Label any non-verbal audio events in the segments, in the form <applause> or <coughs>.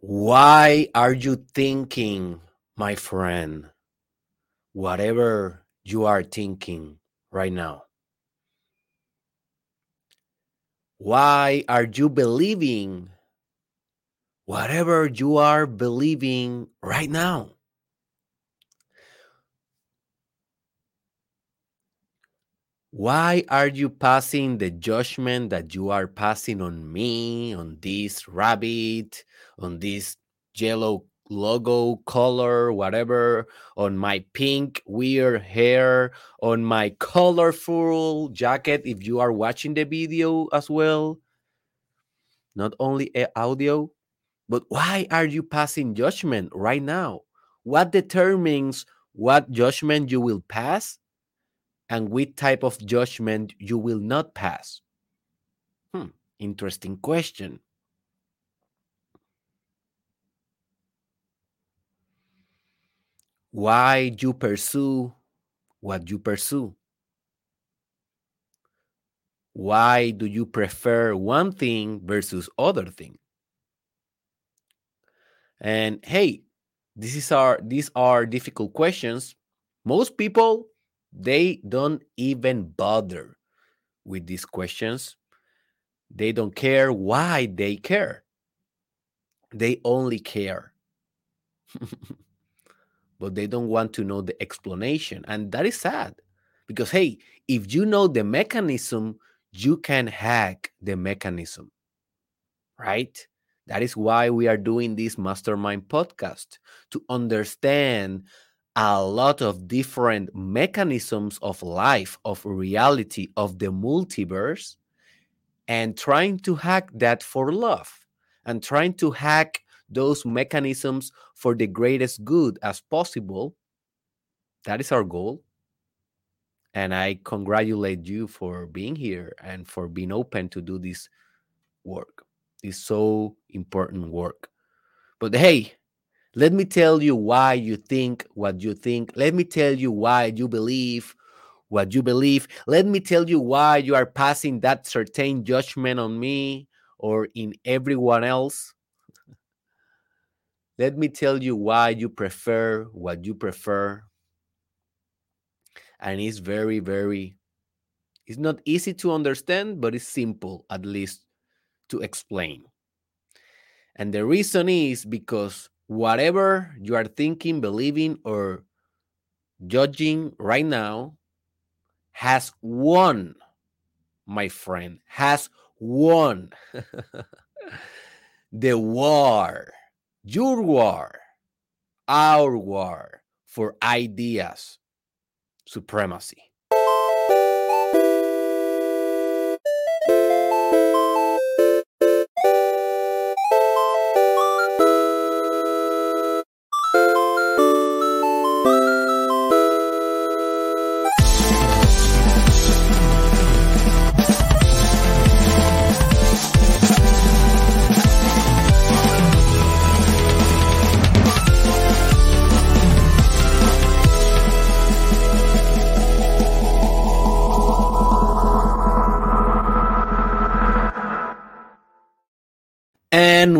Why are you thinking, my friend, whatever you are thinking right now? Why are you believing whatever you are believing right now? Why are you passing the judgment that you are passing on me, on this rabbit, on this yellow logo color, whatever, on my pink weird hair, on my colorful jacket, if you are watching the video as well? Not only audio, but why are you passing judgment right now? What determines what judgment you will pass and which type of judgment you will not pass? Hmm, interesting question. Why do you pursue what you pursue? Why do you prefer one thing versus other thing? And hey, this is our these are difficult questions. Most people they don't even bother with these questions. They don't care why they care. They only care. <laughs> but they don't want to know the explanation. And that is sad because, hey, if you know the mechanism, you can hack the mechanism, right? That is why we are doing this mastermind podcast to understand a lot of different mechanisms of life, of reality, of the multiverse, and trying to hack that for love and trying to hack those mechanisms for the greatest good as possible. That is our goal. And I congratulate you for being here and for being open to do this work, this so important work. But hey, let me tell you why you think what you think. Let me tell you why you believe what you believe. Let me tell you why you are passing that certain judgment on me or in everyone else. Let me tell you why you prefer what you prefer. And it's very, very, it's not easy to understand, but it's simple, at least, to explain. And the reason is because whatever you are thinking, believing, or judging right now has won, my friend, has won <laughs> the war your war, our war for ideas supremacy.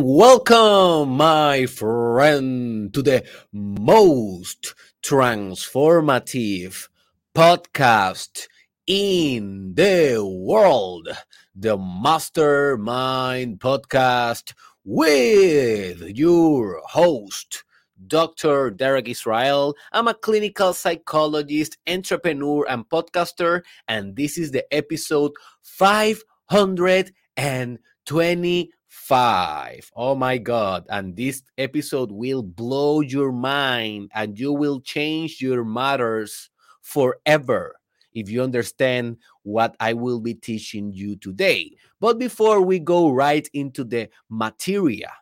Welcome, my friend, to the most transformative podcast in the world, the Mastermind Podcast with your host, Dr. Derek Israel. I'm a clinical psychologist, entrepreneur, and podcaster, and this is the episode 520 five. Oh my God. And this episode will blow your mind and you will change your matters forever if you understand what I will be teaching you today. But before we go right into the materia,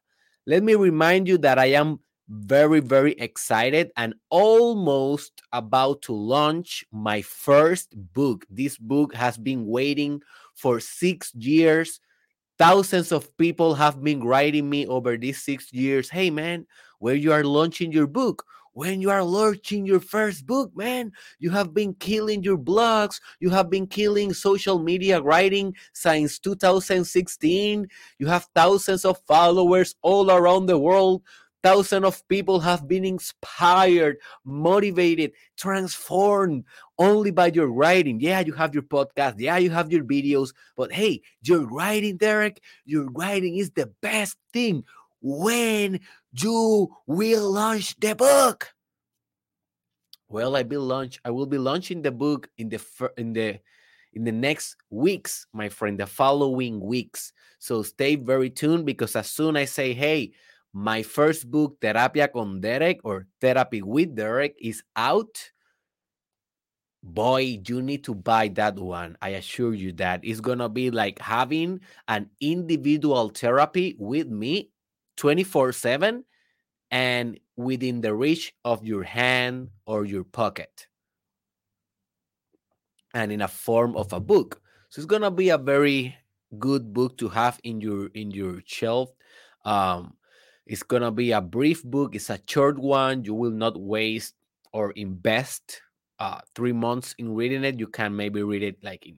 let me remind you that I am very, very excited and almost about to launch my first book. This book has been waiting for six years Thousands of people have been writing me over these six years. Hey, man, where you are launching your book? when you are launching your first book, man. You have been killing your blogs, you have been killing social media writing since 2016. You have thousands of followers all around the world. Thousands of people have been inspired, motivated, transformed only by your writing. Yeah, you have your podcast. Yeah, you have your videos. But hey, your writing, Derek, your writing is the best thing. When you will launch the book? Well, I will launch. I will be launching the book in the in the in the next weeks, my friend, the following weeks. So stay very tuned because as soon as I say, hey, my first book, Terapia con Derek or Therapy with Derek, is out. Boy, you need to buy that one. I assure you that it's gonna be like having an individual therapy with me 24 7 and within the reach of your hand or your pocket and in a form of a book so it's gonna be a very good book to have in your in your shelf um it's gonna be a brief book it's a short one you will not waste or invest uh three months in reading it you can maybe read it like in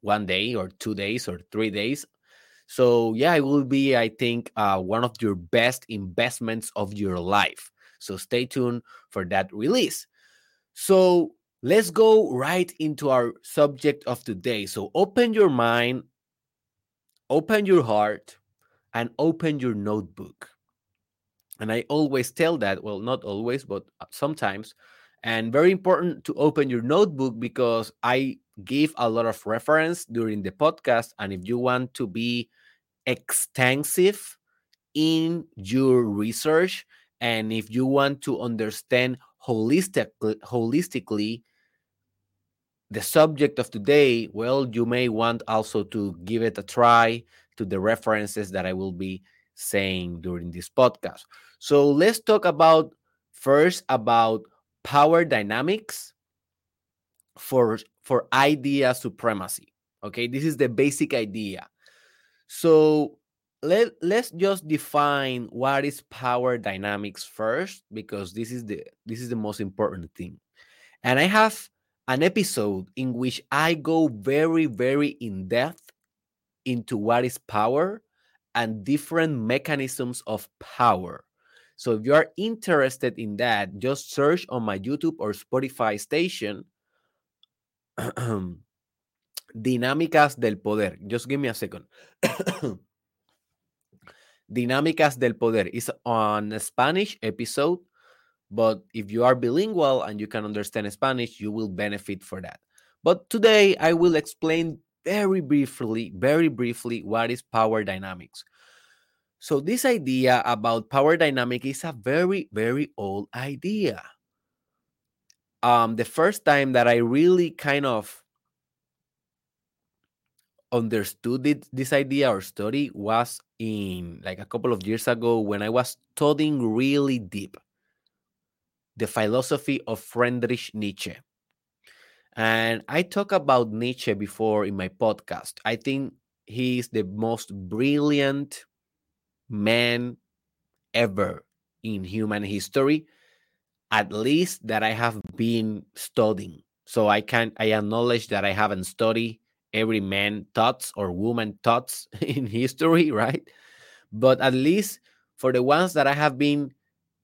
one day or two days or three days so yeah, it will be, I think, uh, one of your best investments of your life. So stay tuned for that release. So let's go right into our subject of today. So open your mind, open your heart, and open your notebook. And I always tell that, well, not always, but uh, sometimes. And very important to open your notebook because I give a lot of reference during the podcast. And if you want to be extensive in your research, and if you want to understand holistically, holistically the subject of today, well, you may want also to give it a try to the references that I will be saying during this podcast. So let's talk about first about power dynamics for for idea supremacy. Okay, this is the basic idea. So let let's just define what is power dynamics first because this is the this is the most important thing. And I have an episode in which I go very very in depth into what is power and different mechanisms of power. So if you are interested in that, just search on my YouTube or Spotify station <clears throat> Dinámicas del poder. Just give me a second. <coughs> Dinámicas del poder is on Spanish episode, but if you are bilingual and you can understand Spanish, you will benefit for that. But today I will explain very briefly, very briefly what is power dynamics. So this idea about power dynamic is a very, very old idea. Um, the first time that I really kind of understood it, this idea or study was in like a couple of years ago when I was studying really deep the philosophy of Friedrich Nietzsche. And I talk about Nietzsche before in my podcast. I think he is the most brilliant man ever in human history, at least that I have been studying. So I can I acknowledge that I haven't studied every man thoughts or woman thoughts <laughs> in history, right? But at least for the ones that I have been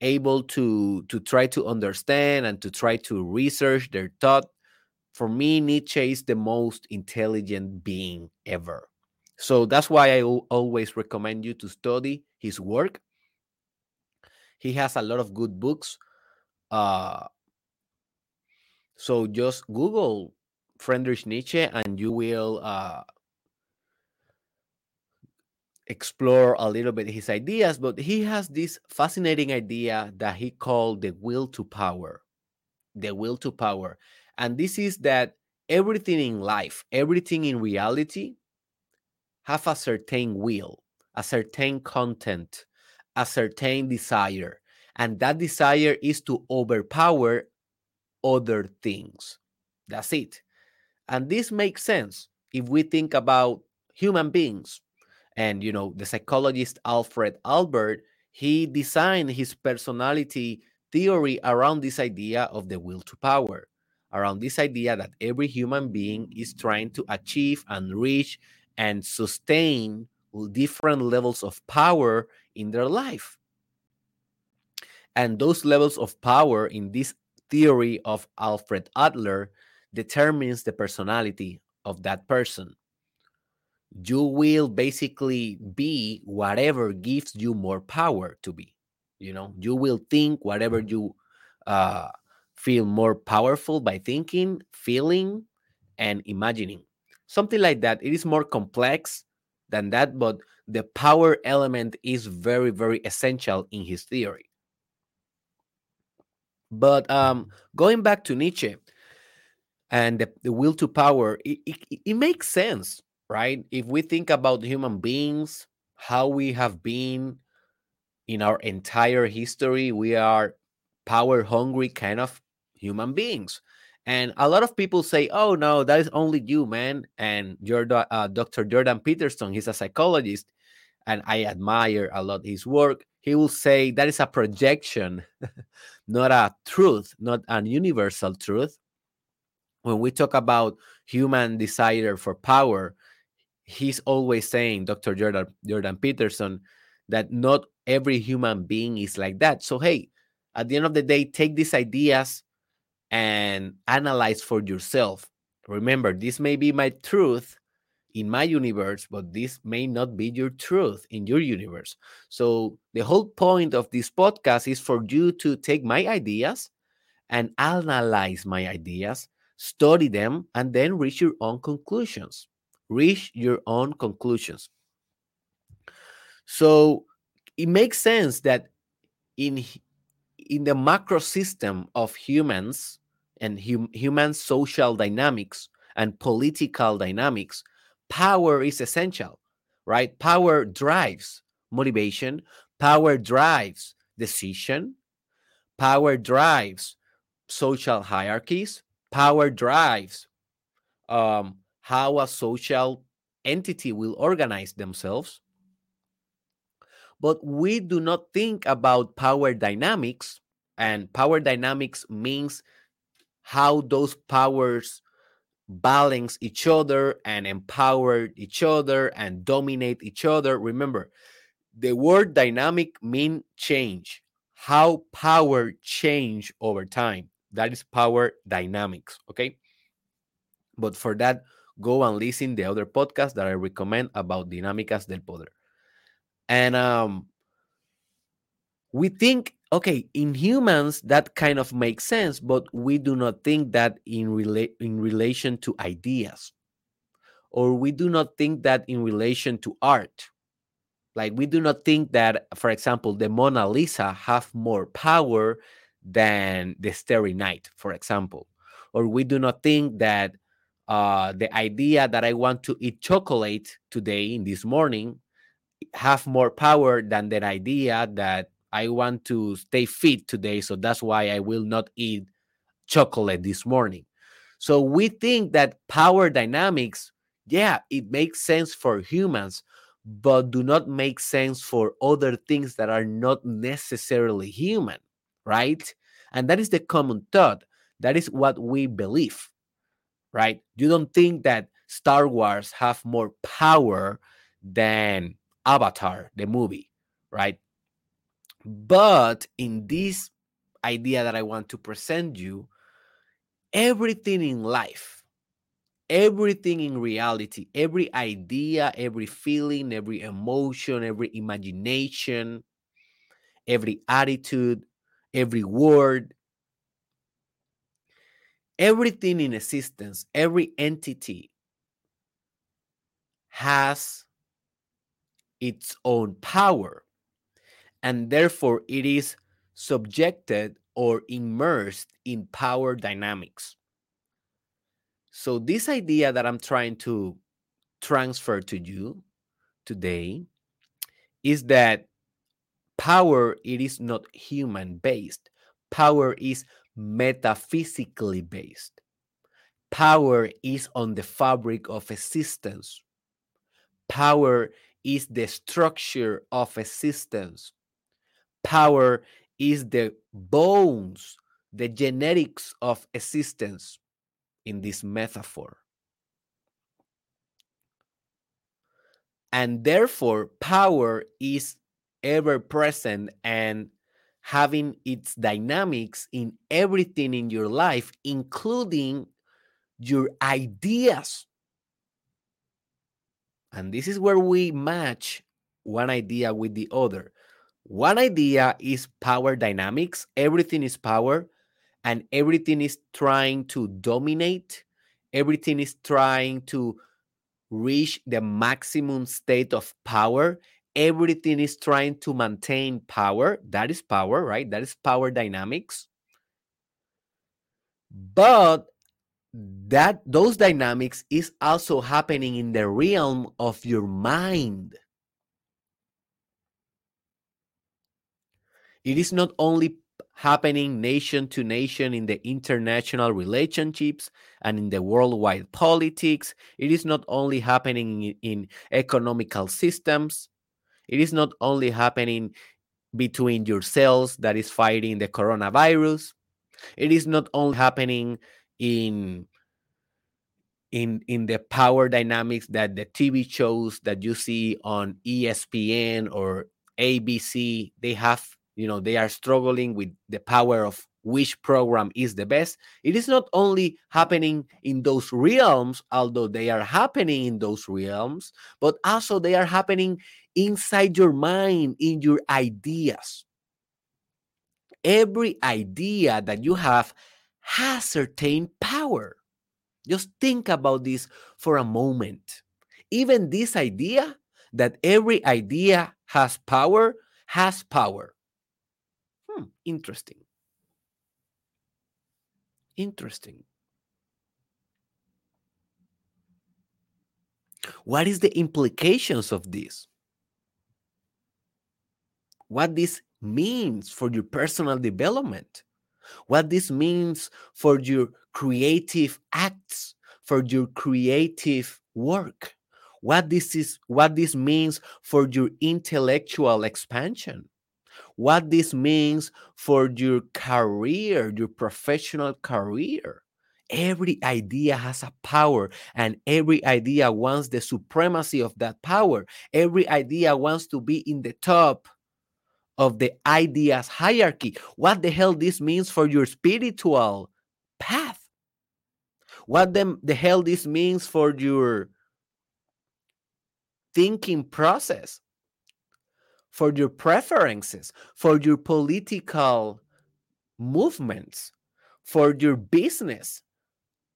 able to to try to understand and to try to research their thought, for me, Nietzsche is the most intelligent being ever. So that's why I always recommend you to study his work. He has a lot of good books. Uh, so just Google Friedrich Nietzsche, and you will uh, explore a little bit his ideas. But he has this fascinating idea that he called the will to power. The will to power. And this is that everything in life, everything in reality, have a certain will, a certain content, a certain desire. And that desire is to overpower other things. That's it. And this makes sense if we think about human beings. And, you know, the psychologist Alfred Adler, he designed his personality theory around this idea of the will to power, around this idea that every human being is trying to achieve and reach and sustain different levels of power in their life. And those levels of power in this theory of Alfred Adler determines the personality of that person. You will basically be whatever gives you more power to be. You know, you will think whatever you uh, feel more powerful by thinking, feeling, and imagining. Something like that. It is more complex than that, but the power element is very, very essential in his theory. But um, going back to Nietzsche and the, the will to power, it, it, it makes sense, right? If we think about human beings, how we have been in our entire history, we are power hungry kind of human beings. And a lot of people say, oh, no, that is only you, man. And you're uh, Dr. Jordan Peterson, he's a psychologist, and I admire a lot his work. He will say that is a projection, <laughs> not a truth, not an universal truth. When we talk about human desire for power, he's always saying, Dr. Jordan, Jordan Peterson, that not every human being is like that. So, hey, at the end of the day, take these ideas and analyze for yourself. Remember, this may be my truth in my universe, but this may not be your truth in your universe. So, the whole point of this podcast is for you to take my ideas and analyze my ideas, study them, and then reach your own conclusions. Reach your own conclusions. So, it makes sense that in in the macro system of humans and hum, human social dynamics and political dynamics, power is essential, right? Power drives motivation, power drives decision, power drives social hierarchies, power drives um, how a social entity will organize themselves. But we do not think about power dynamics, and power dynamics means how those powers balance each other and empower each other and dominate each other. Remember, the word dynamic mean change. How power change over time. That is power dynamics. Okay. But for that, go and listen the other podcast that I recommend about dinámicas del poder. And um, we think okay in humans that kind of makes sense but we do not think that in rela- in relation to ideas. Or we do not think that in relation to art. Like we do not think that for example the mona lisa have more power than the starry night for example. Or we do not think that uh, the idea that i want to eat chocolate today in this morning have more power than the idea that I want to stay fit today, so that's why I will not eat chocolate this morning. So we think that power dynamics, yeah, it makes sense for humans, but do not make sense for other things that are not necessarily human, right? And that is the common thought. That is what we believe, right? You don't think that Star Wars have more power than Avatar, the movie, right? But in this idea that I want to present you, everything in life, everything in reality, every idea, every feeling, every emotion, every imagination, every attitude, every word, everything in existence, every entity has its own power and therefore it is subjected or immersed in power dynamics. So, this idea that I'm trying to transfer to you today is that power it is not human based power is metaphysically based. Power is on the fabric of existence. Power is the structure of existence power is the bones, the genetics of existence in this metaphor. And therefore, power is ever present and having its dynamics in everything in your life, including your ideas. And this is where we match one idea with the other. One idea is power dynamics, everything is power, and everything is trying to dominate, everything is trying to reach the maximum state of power. Everything is trying to maintain power. That is power, right? That is power dynamics. But that those dynamics is also happening in the realm of your mind. It is not only happening nation to nation in the international relationships and in the worldwide politics. It is not only happening in, in economical systems. It is not only happening between yourselves that is fighting the coronavirus. It is not only happening in in in the power dynamics that the TV shows that you see on ESPN or ABC they have you know they are struggling with the power of which program is the best. It is not only happening in those realms although they are happening in those realms but also they are happening inside your mind in your ideas. Every idea that you have has certain power. Just think about this for a moment. Even this idea that every idea has power has power Hmm, interesting. Interesting. What is the implications of this? What this means for your personal development? What this means for your creative acts, for your creative work? What this is what this means for your intellectual expansion? What this means for your career, your professional career. Every idea has a power, and every idea wants the supremacy of that power. Every idea wants to be in the top of the ideas hierarchy. What the hell this means for your spiritual path? What the, the hell this means for your thinking process? For your preferences, for your political movements, for your business.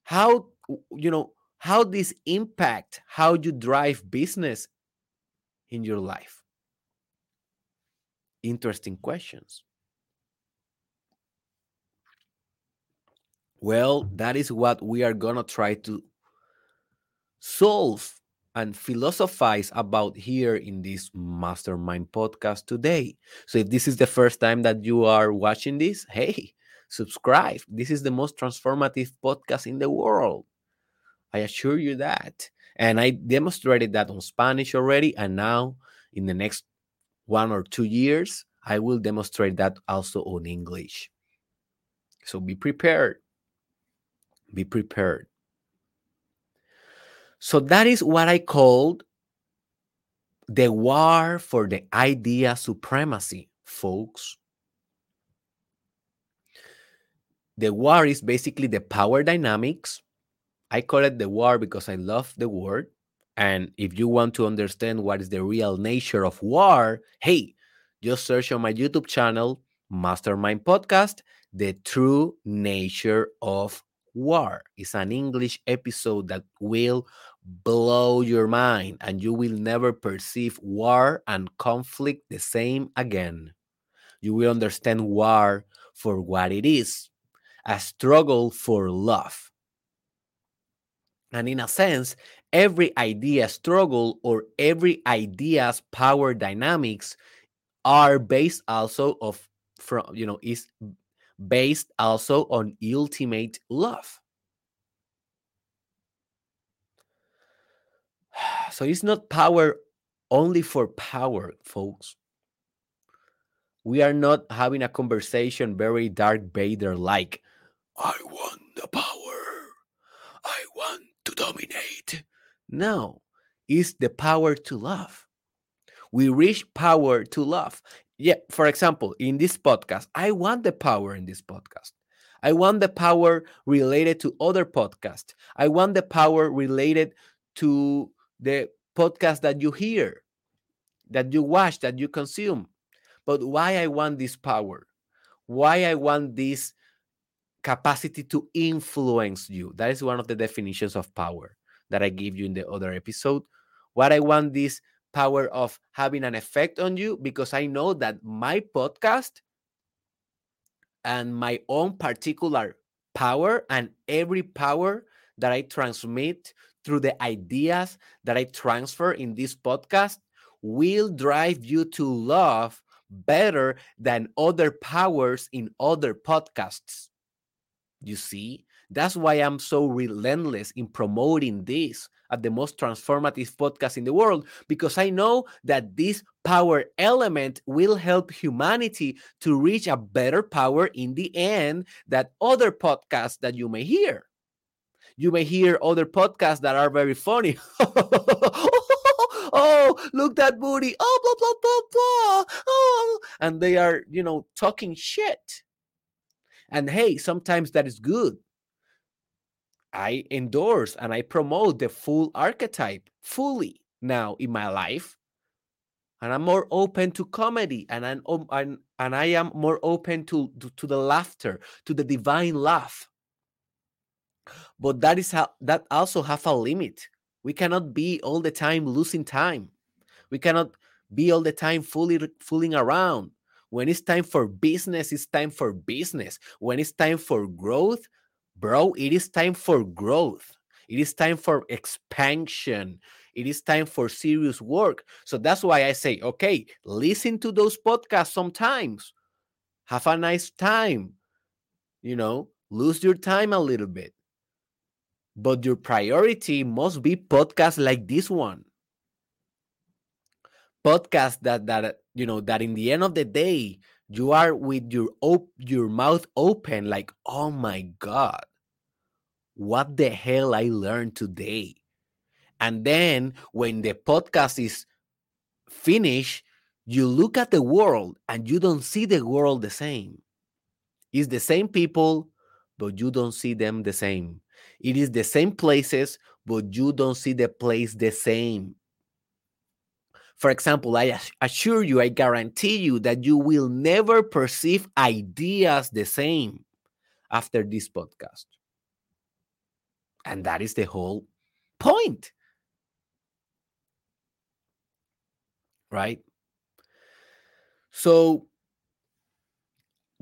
How, you know, how this impact how you drive business in your life? Interesting questions. Well, that is what we are going to try to solve and philosophize about here in this mastermind podcast today. So if this is the first time that you are watching this, hey, subscribe. This is the most transformative podcast in the world. I assure you that. And I demonstrated that on Spanish already. And now, in the next one or two years, I will demonstrate that also on English. So be prepared. Be prepared. So that is what I called the war for the idea supremacy, folks. The war is basically the power dynamics. I call it the war because I love the word. And if you want to understand what is the real nature of war, hey, just search on my YouTube channel, Mastermind Podcast, The True Nature of War. It's an English episode that will blow your mind, and you will never perceive war and conflict the same again. You will understand war for what it is a struggle for love. And in a sense, every idea struggle or every idea's power dynamics are based also of from you know is based also on ultimate love <sighs> So it's not power only for power, folks. We are not having a conversation very Darth Vader like, I want the power. I want to dominate. No, it's the power to love. We reach power to love. Yeah, for example, in this podcast, I want the power in this podcast. I want the power related to other podcasts. I want the power related to the podcast that you hear, that you watch, that you consume. But why I want this power? Why I want this capacity to influence you? That is one of the definitions of power that I give you in the other episode. What I want this power of having an effect on you because I know that my podcast and my own particular power and every power that I transmit through the ideas that I transfer in this podcast will drive you to love better than other powers in other podcasts. You see, that's why I'm so relentless in promoting this at the most transformative podcast in the world, because I know that this power element will help humanity to reach a better power in the end that other podcasts that you may hear. You may hear other podcasts that are very funny. <laughs> oh, look that booty. Oh, blah, blah, blah, blah. Oh, and they are, you know, talking shit. And hey, sometimes that is good. I endorse and I promote the full archetype fully now in my life. And I'm more open to comedy and I'm, and, and I am more open to, to, to the laughter, to the divine laugh. But that is how that also have a limit. We cannot be all the time losing time. We cannot be all the time fully fooling around. When it's time for business, it's time for business. When it's time for growth, bro, it is time for growth. It is time for expansion. It is time for serious work. So that's why I say, okay, listen to those podcasts sometimes. Have a nice time. You know, lose your time a little bit. But your priority must be podcasts like this one. Podcasts that that you know that in the end of the day you are with your op- your mouth open like oh my god what the hell I learned today. And then when the podcast is finished, you look at the world and you don't see the world the same. It's the same people, but you don't see them the same. It is the same places, but you don't see the place the same. For example, I assure you, I guarantee you that you will never perceive ideas the same after this podcast. And that is the whole point. Right? So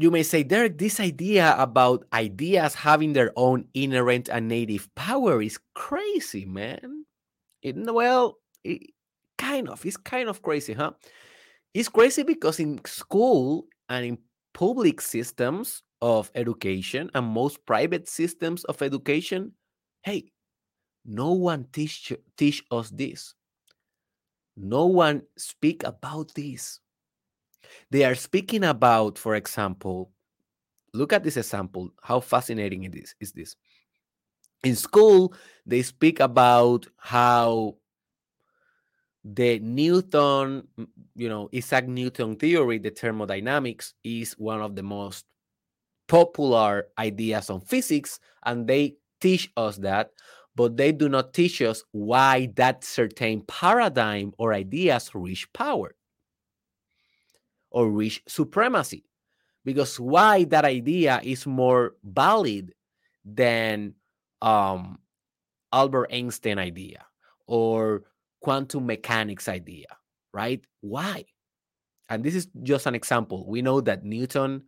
you may say, Derek, this idea about ideas having their own inherent and native power is crazy, man. It, well, it, kind of. It's kind of crazy, huh? It's crazy because in school and in public systems of education and most private systems of education, Hey, no one teach teach us this. No one speak about this. They are speaking about, for example, look at this example. How fascinating it is, is this? In school, they speak about how the Newton, you know, Isaac Newton theory, the thermodynamics, is one of the most popular ideas on physics, and they teach us that, but they do not teach us why that certain paradigm or ideas reach power or reach supremacy. Because why that idea is more valid than um, Albert Einstein idea or quantum mechanics idea, right? Why? And this is just an example. We know that Newton,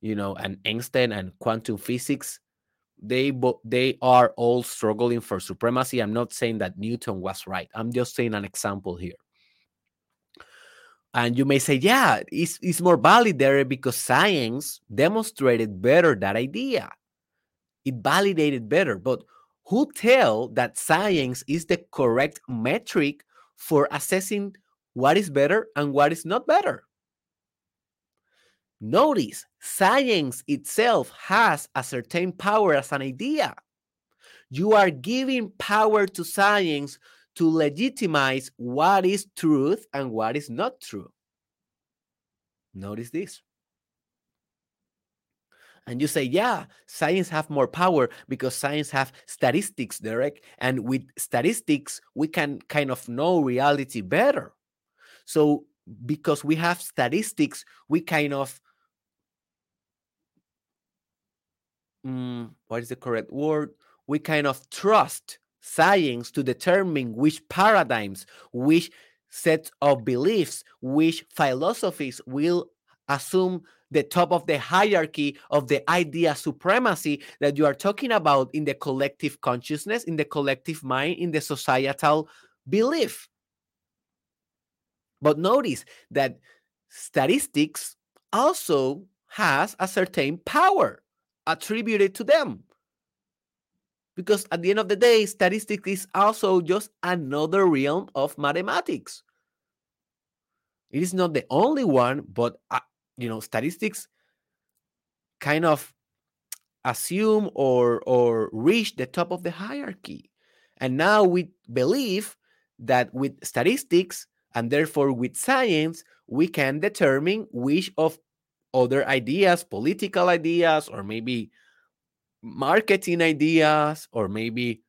you know, and Einstein and quantum physics they they are all struggling for supremacy. I'm not saying that Newton was right. I'm just saying an example here. And you may say, yeah, it's, it's more valid there because science demonstrated better that idea. It validated better. But who tell that science is the correct metric for assessing what is better and what is not better? Notice science itself has a certain power as an idea. You are giving power to science to legitimize what is truth and what is not true. Notice this. And you say, yeah, science have more power because science have statistics, Derek. And with statistics, we can kind of know reality better. So because we have statistics, we kind of mm, what is the correct word? We kind of trust science to determine which paradigms, which sets of beliefs, which philosophies will assume the top of the hierarchy of the idea supremacy that you are talking about in the collective consciousness, in the collective mind, in the societal belief. But notice that statistics also has a certain power attributed to them. Because at the end of the day, statistics is also just another realm of mathematics. It is not the only one, but uh, you know, statistics kind of assume or or reach the top of the hierarchy. And now we believe that with statistics and therefore with science, we can determine which of other ideas, political ideas, or maybe marketing ideas, or maybe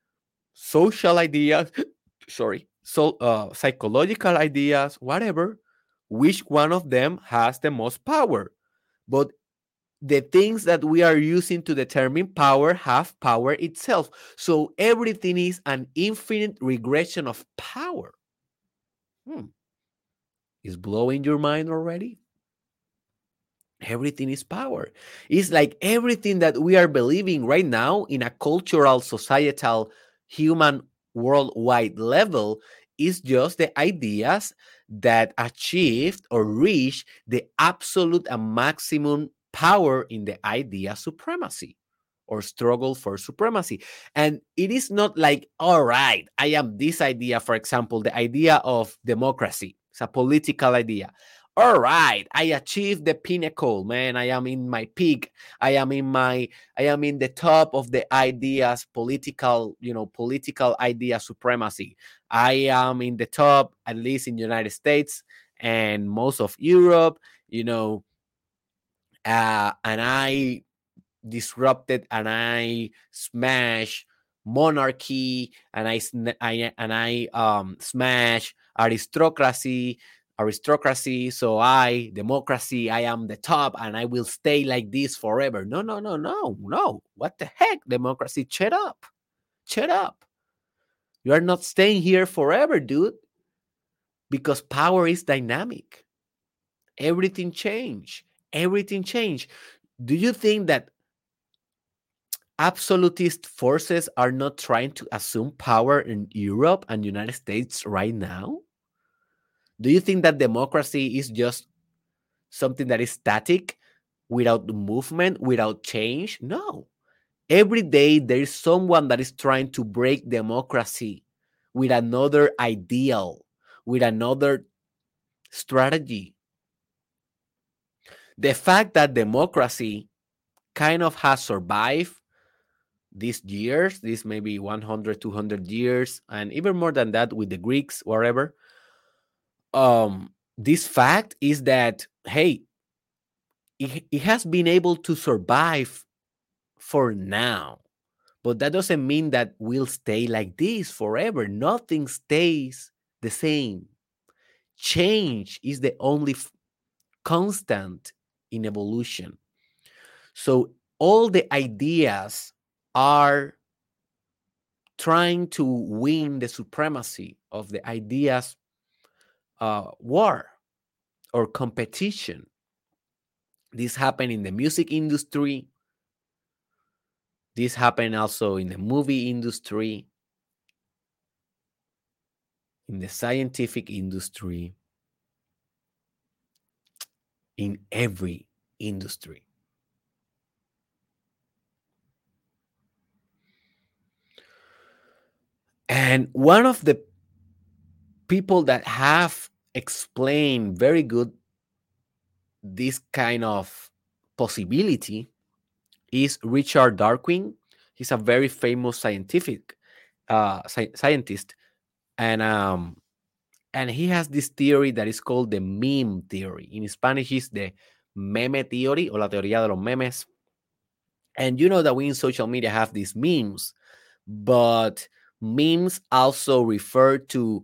social ideas, <laughs> sorry, so uh, psychological ideas, whatever, which one of them has the most power. But the things that we are using to determine power have power itself. So everything is an infinite regression of power. Hmm. Is blowing your mind already? Everything is power. It's like everything that we are believing right now in a cultural, societal, human, worldwide level is just the ideas that achieved or reached the absolute and maximum power in the idea supremacy or struggle for supremacy. And it is not like, all right, I am this idea, for example, the idea of democracy. It's a political idea all right i achieved the pinnacle man. I am in my peak. I am in my i am in the top of the ideas political you know political idea supremacy. I am in the top at least in the united states and most of europe you know uh, and i disrupted and i smashed monarchy and i, I and i um smash aristocracy aristocracy. So I, democracy, I am the top and I will stay like this forever. No, no, no, no, no. What the heck, democracy? Shut up. Shut up. You are not staying here forever, dude. Because power is dynamic. Everything change. Everything change. Do you think that absolutist forces are not trying to assume power in Europe and United States right now? Do you think that democracy is just something that is static without movement, without change? No. Every day there is someone that is trying to break democracy with another ideal, with another strategy. The fact that democracy kind of has survived these years, these maybe 100, 200 years, and even more than that with the Greeks, whatever, um this fact is that hey it, it has been able to survive for now but that doesn't mean that we'll stay like this forever. Nothing stays the same. Change is the only constant in evolution. So all the ideas are trying to win the supremacy of the ideas uh, war or competition. This happened in the music industry. This happened also in the movie industry, in the scientific industry, in every industry. And one of the people that have explained very good this kind of possibility is Richard Dawkins. He's a very famous scientific uh, sci- scientist, and um, and he has this theory that is called the meme theory. In Spanish, is the meme theory or la teoría de los memes. And you know that we in social media have these memes, but memes also refer to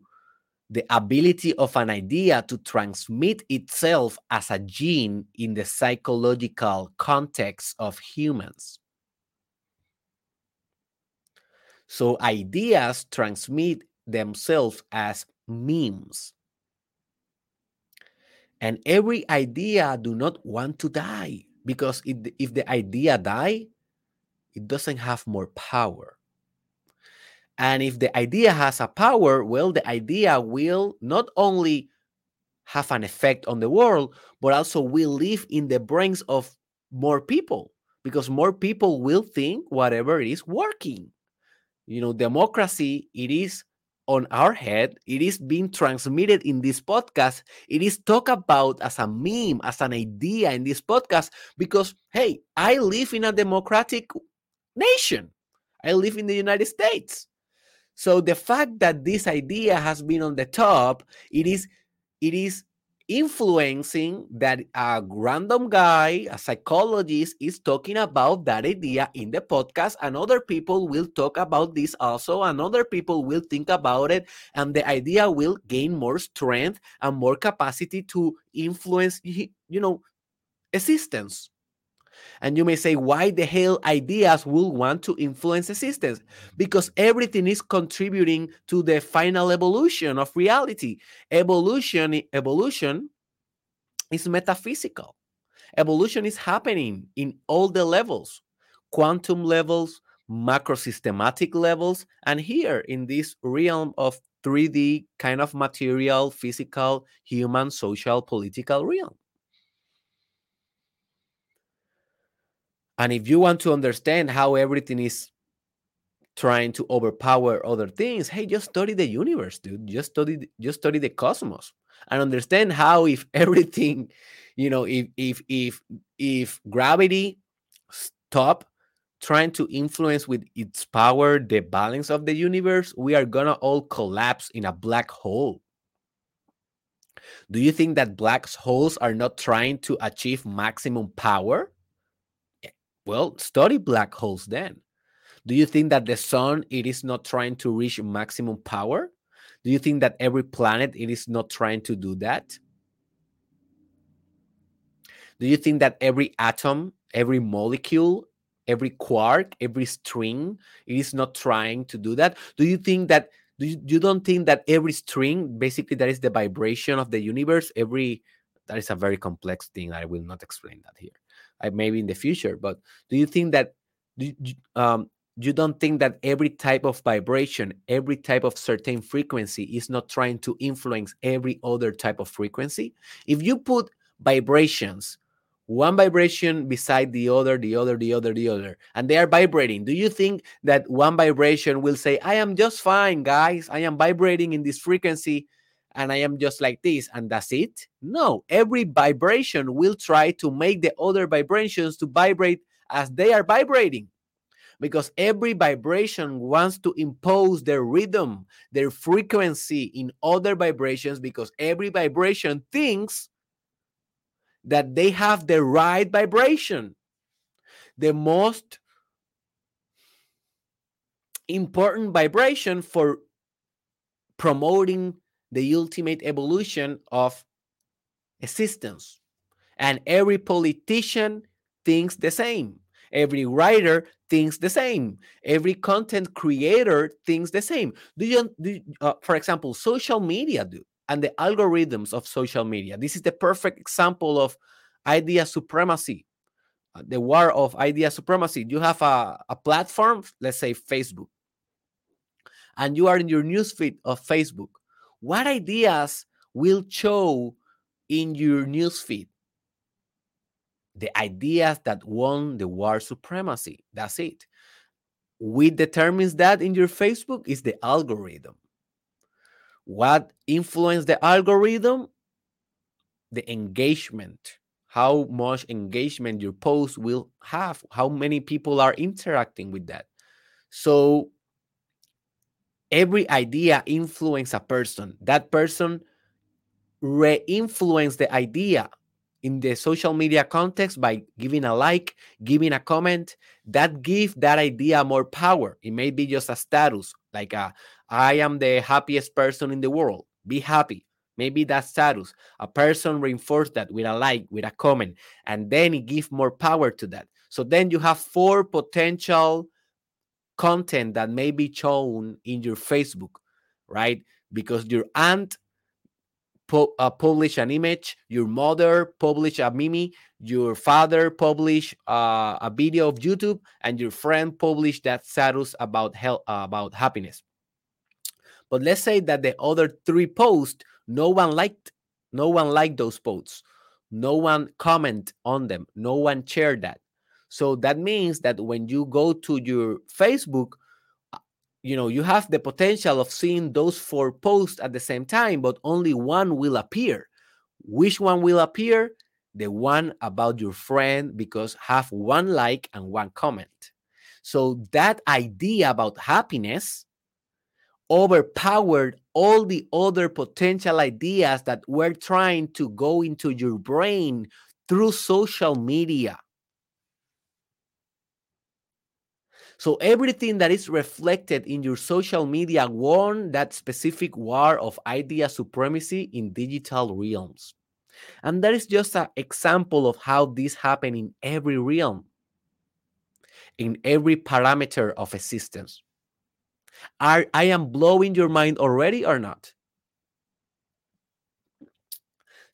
the ability of an idea to transmit itself as a gene in the psychological context of humans. So ideas transmit themselves as memes. And every idea do not want to die because it, if the idea die, it doesn't have more power. And if the idea has a power, well, the idea will not only have an effect on the world, but also will live in the brains of more people because more people will think whatever is working. You know, democracy, it is on our head, it is being transmitted in this podcast. It is talked about as a meme, as an idea in this podcast because, hey, I live in a democratic nation. I live in the United States. So the fact that this idea has been on the top, it is it is influencing that a random guy, a psychologist, is talking about that idea in the podcast, and other people will talk about this also, and other people will think about it, and the idea will gain more strength and more capacity to influence, you know, existence. And you may say, why the hell ideas will want to influence existence? Because everything is contributing to the final evolution of reality. Evolution, evolution is metaphysical. Evolution is happening in all the levels, quantum levels, macro systematic levels, and here in this realm of 3D kind of material, physical, human, social, political realm. And if you want to understand how everything is trying to overpower other things, hey, just study the universe, dude. Just study, just study the cosmos and understand how if <laughs> everything, you know, if if if if gravity stop trying to influence with its power the balance of the universe, we are gonna all collapse in a black hole. Do you think that black holes are not trying to achieve maximum power? Well, study black holes then. Do you think that the sun it is not trying to reach maximum power? Do you think that every planet it is not trying to do that? Do you think that every atom, every molecule, every quark, every string, it is not trying to do that? Do you think that do you, you don't think that every string, basically that is the vibration of the universe, every that is a very complex thing. I will not explain that here maybe in the future. But do you think that um, you don't think that every type of vibration, every type of certain frequency is not trying to influence every other type of frequency? If you put vibrations, one vibration beside the other, the other, the other, the other, and they are vibrating, do you think that one vibration will say, I am just fine, guys, I am vibrating in this frequency? And I am just like this and that's it. No, every vibration will try to make the other vibrations to vibrate as they are vibrating because every vibration wants to impose their rhythm, their frequency in other vibrations because every vibration thinks that they have the right vibration. The most important vibration for promoting the ultimate evolution of existence. And every politician thinks the same. Every writer thinks the same. Every content creator thinks the same. Do you, do, uh, for example, social media do, and the algorithms of social media. This is the perfect example of idea supremacy, uh, the war of idea supremacy. You have a, a platform, let's say Facebook, and you are in your newsfeed of Facebook what ideas will show in your newsfeed? The ideas that won the war supremacy. That's it. What determines that in your Facebook is the algorithm. What influenced the algorithm? The engagement, how much engagement your post will have, how many people are interacting with that. So every idea influence a person. That person re-influence the idea in the social media context by giving a like, giving a comment, that give that idea more power. It may be just a status, like a, I am the happiest person in the world. Be happy. Maybe that status. A person reinforce that with a like, with a comment, and then it give more power to that. So then you have four potential content that may be shown in your Facebook, right? Because your aunt pu- uh, publish an image, your mother publish a meme, your father publish uh, a video of YouTube, and your friend publish that status about health, uh, about happiness. But let's say that the other three posts, no one liked, no one liked those posts, no one comment on them, no one shared that. So that means that when you go to your Facebook, uh, you know, you have the potential of seeing those four posts at the same time, but only one will appear. Which one will appear? The one about your friend because have one like and one comment. So that idea about happiness overpowered all the other potential ideas that were trying to go into your brain through social media. So everything that is reflected in your social media won that specific war of idea supremacy in digital realms. And that is just an example of how this happened in every realm, in every parameter of existence. Are I am blowing your mind already or not?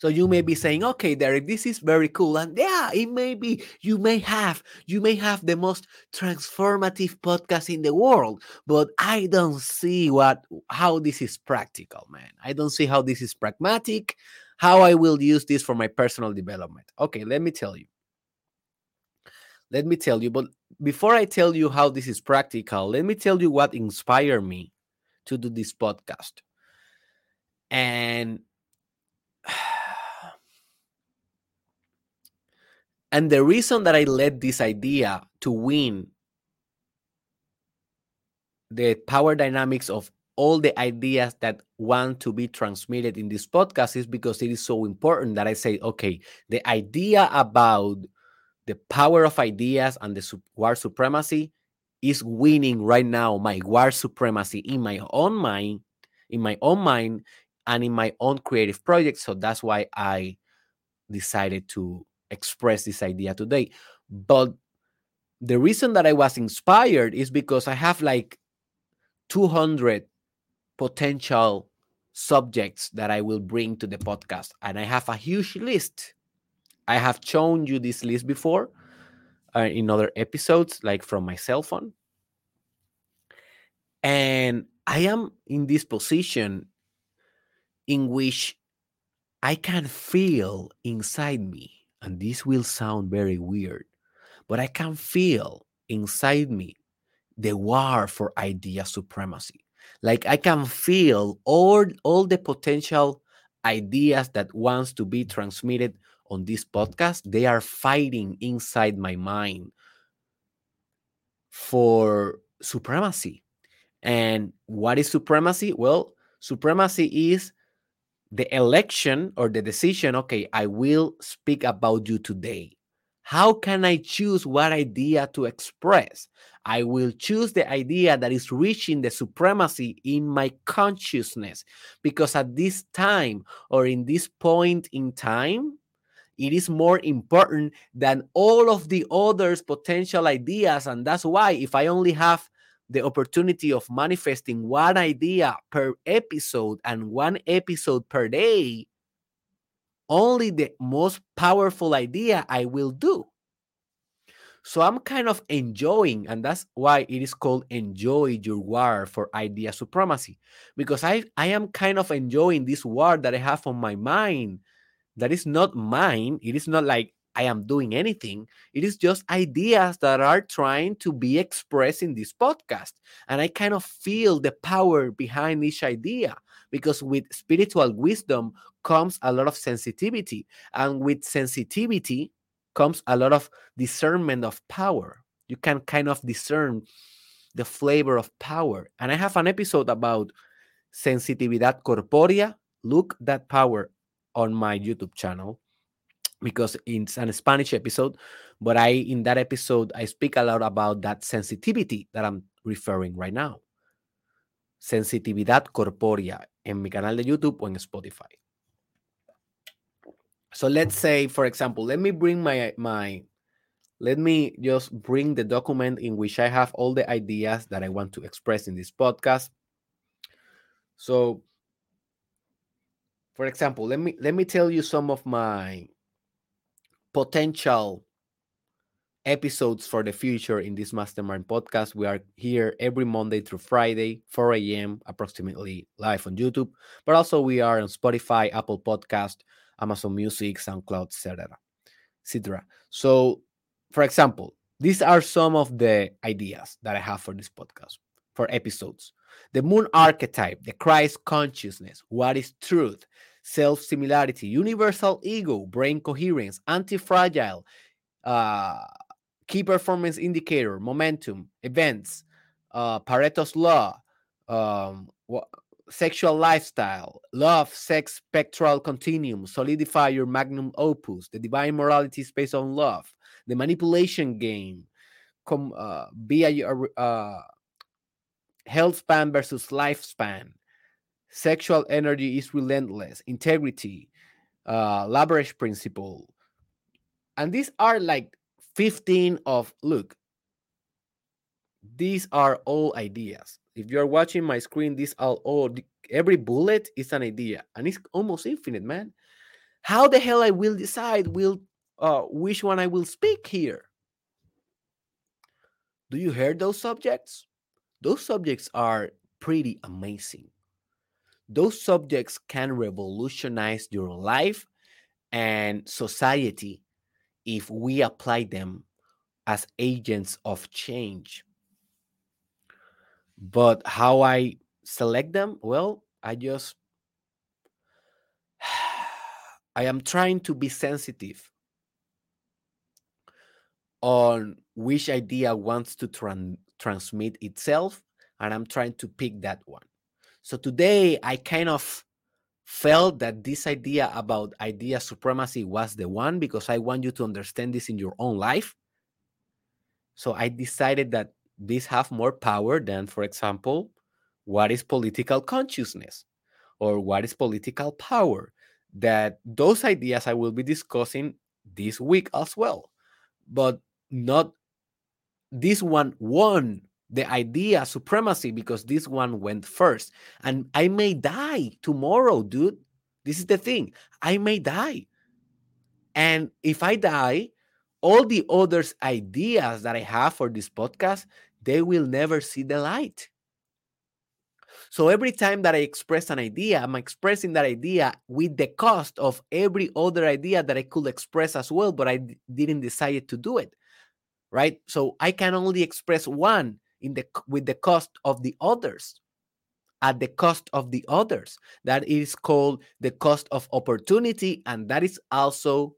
So you may be saying, okay, Derek, this is very cool. And yeah, it may be, you may have, you may have the most transformative podcast in the world, but I don't see what how this is practical, man. I don't see how this is pragmatic, how I will use this for my personal development. Okay, let me tell you. Let me tell you, but before I tell you how this is practical, let me tell you what inspired me to do this podcast. And And the reason that I led this idea to win the power dynamics of all the ideas that want to be transmitted in this podcast is because it is so important that I say, okay, the idea about the power of ideas and the war supremacy is winning right now my war supremacy in my own mind, in my own mind, and in my own creative project. So that's why I decided to express this idea today. But the reason that I was inspired is because I have like 200 potential subjects that I will bring to the podcast, and I have a huge list. I have shown you this list before uh, in other episodes, like from my cell phone. And I am in this position in which I can feel inside me and this will sound very weird, but I can feel inside me the war for idea supremacy. Like I can feel all, all the potential ideas that wants to be transmitted on this podcast, they are fighting inside my mind for supremacy. And what is supremacy? Well, supremacy is the election or the decision, okay, I will speak about you today. How can I choose what idea to express? I will choose the idea that is reaching the supremacy in my consciousness because at this time or in this point in time, it is more important than all of the others potential ideas. And that's why if I only have the opportunity of manifesting one idea per episode and one episode per day, only the most powerful idea I will do. So I'm kind of enjoying, and that's why it is called Enjoy Your War for Idea Supremacy. Because I, I am kind of enjoying this war that I have on my mind that is not mine. It is not like I am doing anything. It is just ideas that are trying to be expressed in this podcast. And I kind of feel the power behind each idea because with spiritual wisdom comes a lot of sensitivity and with sensitivity comes a lot of discernment of power you can kind of discern the flavor of power and i have an episode about sensitividad corporea look that power on my youtube channel because it's an spanish episode but i in that episode i speak a lot about that sensitivity that i'm referring right now. Sensitividad corporea en mi canal de youtube o en spotify. So let's say for example let me bring my my let me just bring the document in which i have all the ideas that i want to express in this podcast. So for example let me let me tell you some of my potential episodes for the future in this mastermind podcast. We are here every monday through friday 4 a.m approximately live on youtube but also we are on spotify apple podcast amazon music soundcloud etc etc so for example these are some of the ideas that i have for this podcast for episodes. The moon archetype the christ consciousness what is truth self similarity universal ego brain coherence anti-fragile uh, key performance indicator, momentum, events, uh, Pareto's law, um, sexual lifestyle, love, sex, spectral continuum, solidify your magnum opus, the divine morality is based on love, the manipulation game, com, uh, be a uh, health span versus lifespan, sexual energy is relentless, integrity, uh, Labarge principle. And these are like 15 of look these are all ideas. If you're watching my screen these are all every bullet is an idea and it's almost infinite man. How the hell i will decide will uh which one i will speak here? Do you hear those subjects? Those subjects are pretty amazing those subjects can revolutionize your life and society if we apply them as agents of change. But how I select them? Well, I just <sighs> I am trying to be sensitive on which idea wants to tran- transmit itself and I'm trying to pick that one. So today I kind of felt that this idea about idea supremacy was the one because I want you to understand this in your own life. So I decided that these have more power than, for example, what is political consciousness or what is political power. That those ideas I will be discussing this week as well, but not this one won the idea supremacy because this one went first. And I may die tomorrow, dude. This is the thing. I may die. And if I die, all the others ideas that I have for this podcast, they will never see the light. So every time that I express an idea, I'm expressing that idea with the cost of every other idea that I could express as well, but I didn't decide to do it. Right? So I can only express one in the with the cost of the others at the cost of the others. That is called the cost of opportunity and that is also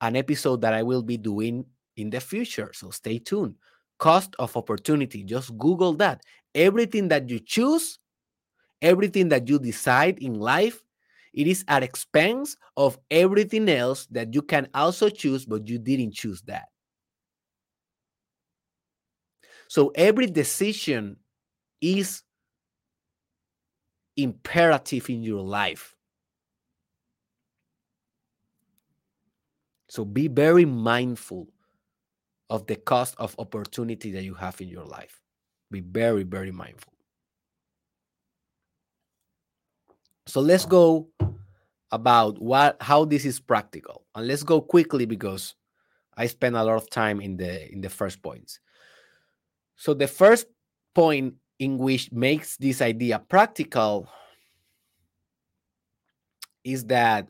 an episode that i will be doing in the future so stay tuned. Cost of opportunity just google that. Everything that you choose everything that you decide in life it is at expense of everything else that you can also choose but you didn't choose that so every decision is imperative in your life. So be very mindful of the cost of opportunity that you have in your life. Be very, very mindful. So let's go about what how this is practical. And let's go quickly because I spent a lot of time in the in the first points. So the first point in which makes this idea practical is that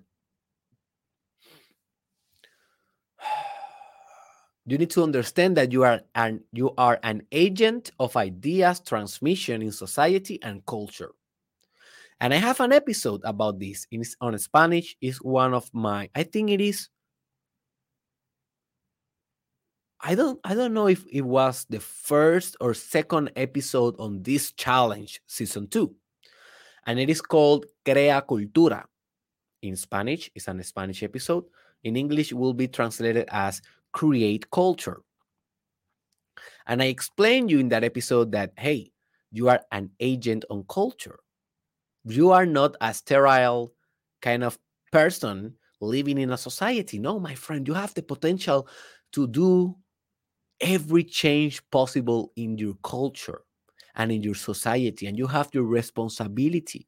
<sighs> you need to understand that you are an you are an agent of ideas transmission in society and culture And I have an episode about this in on Spanish. Is one of my I think it is I don't I don't know if it was the first or second episode on this challenge season 2. And it is called Crea Cultura. In Spanish, it's an Spanish episode. In English, it will be translated as Create Culture. And I explained you in that episode that hey, you are an agent on culture. You are not a sterile kind of person living in a society. No, my friend, you have the potential to do every change possible in your culture and in your society and you have your responsibility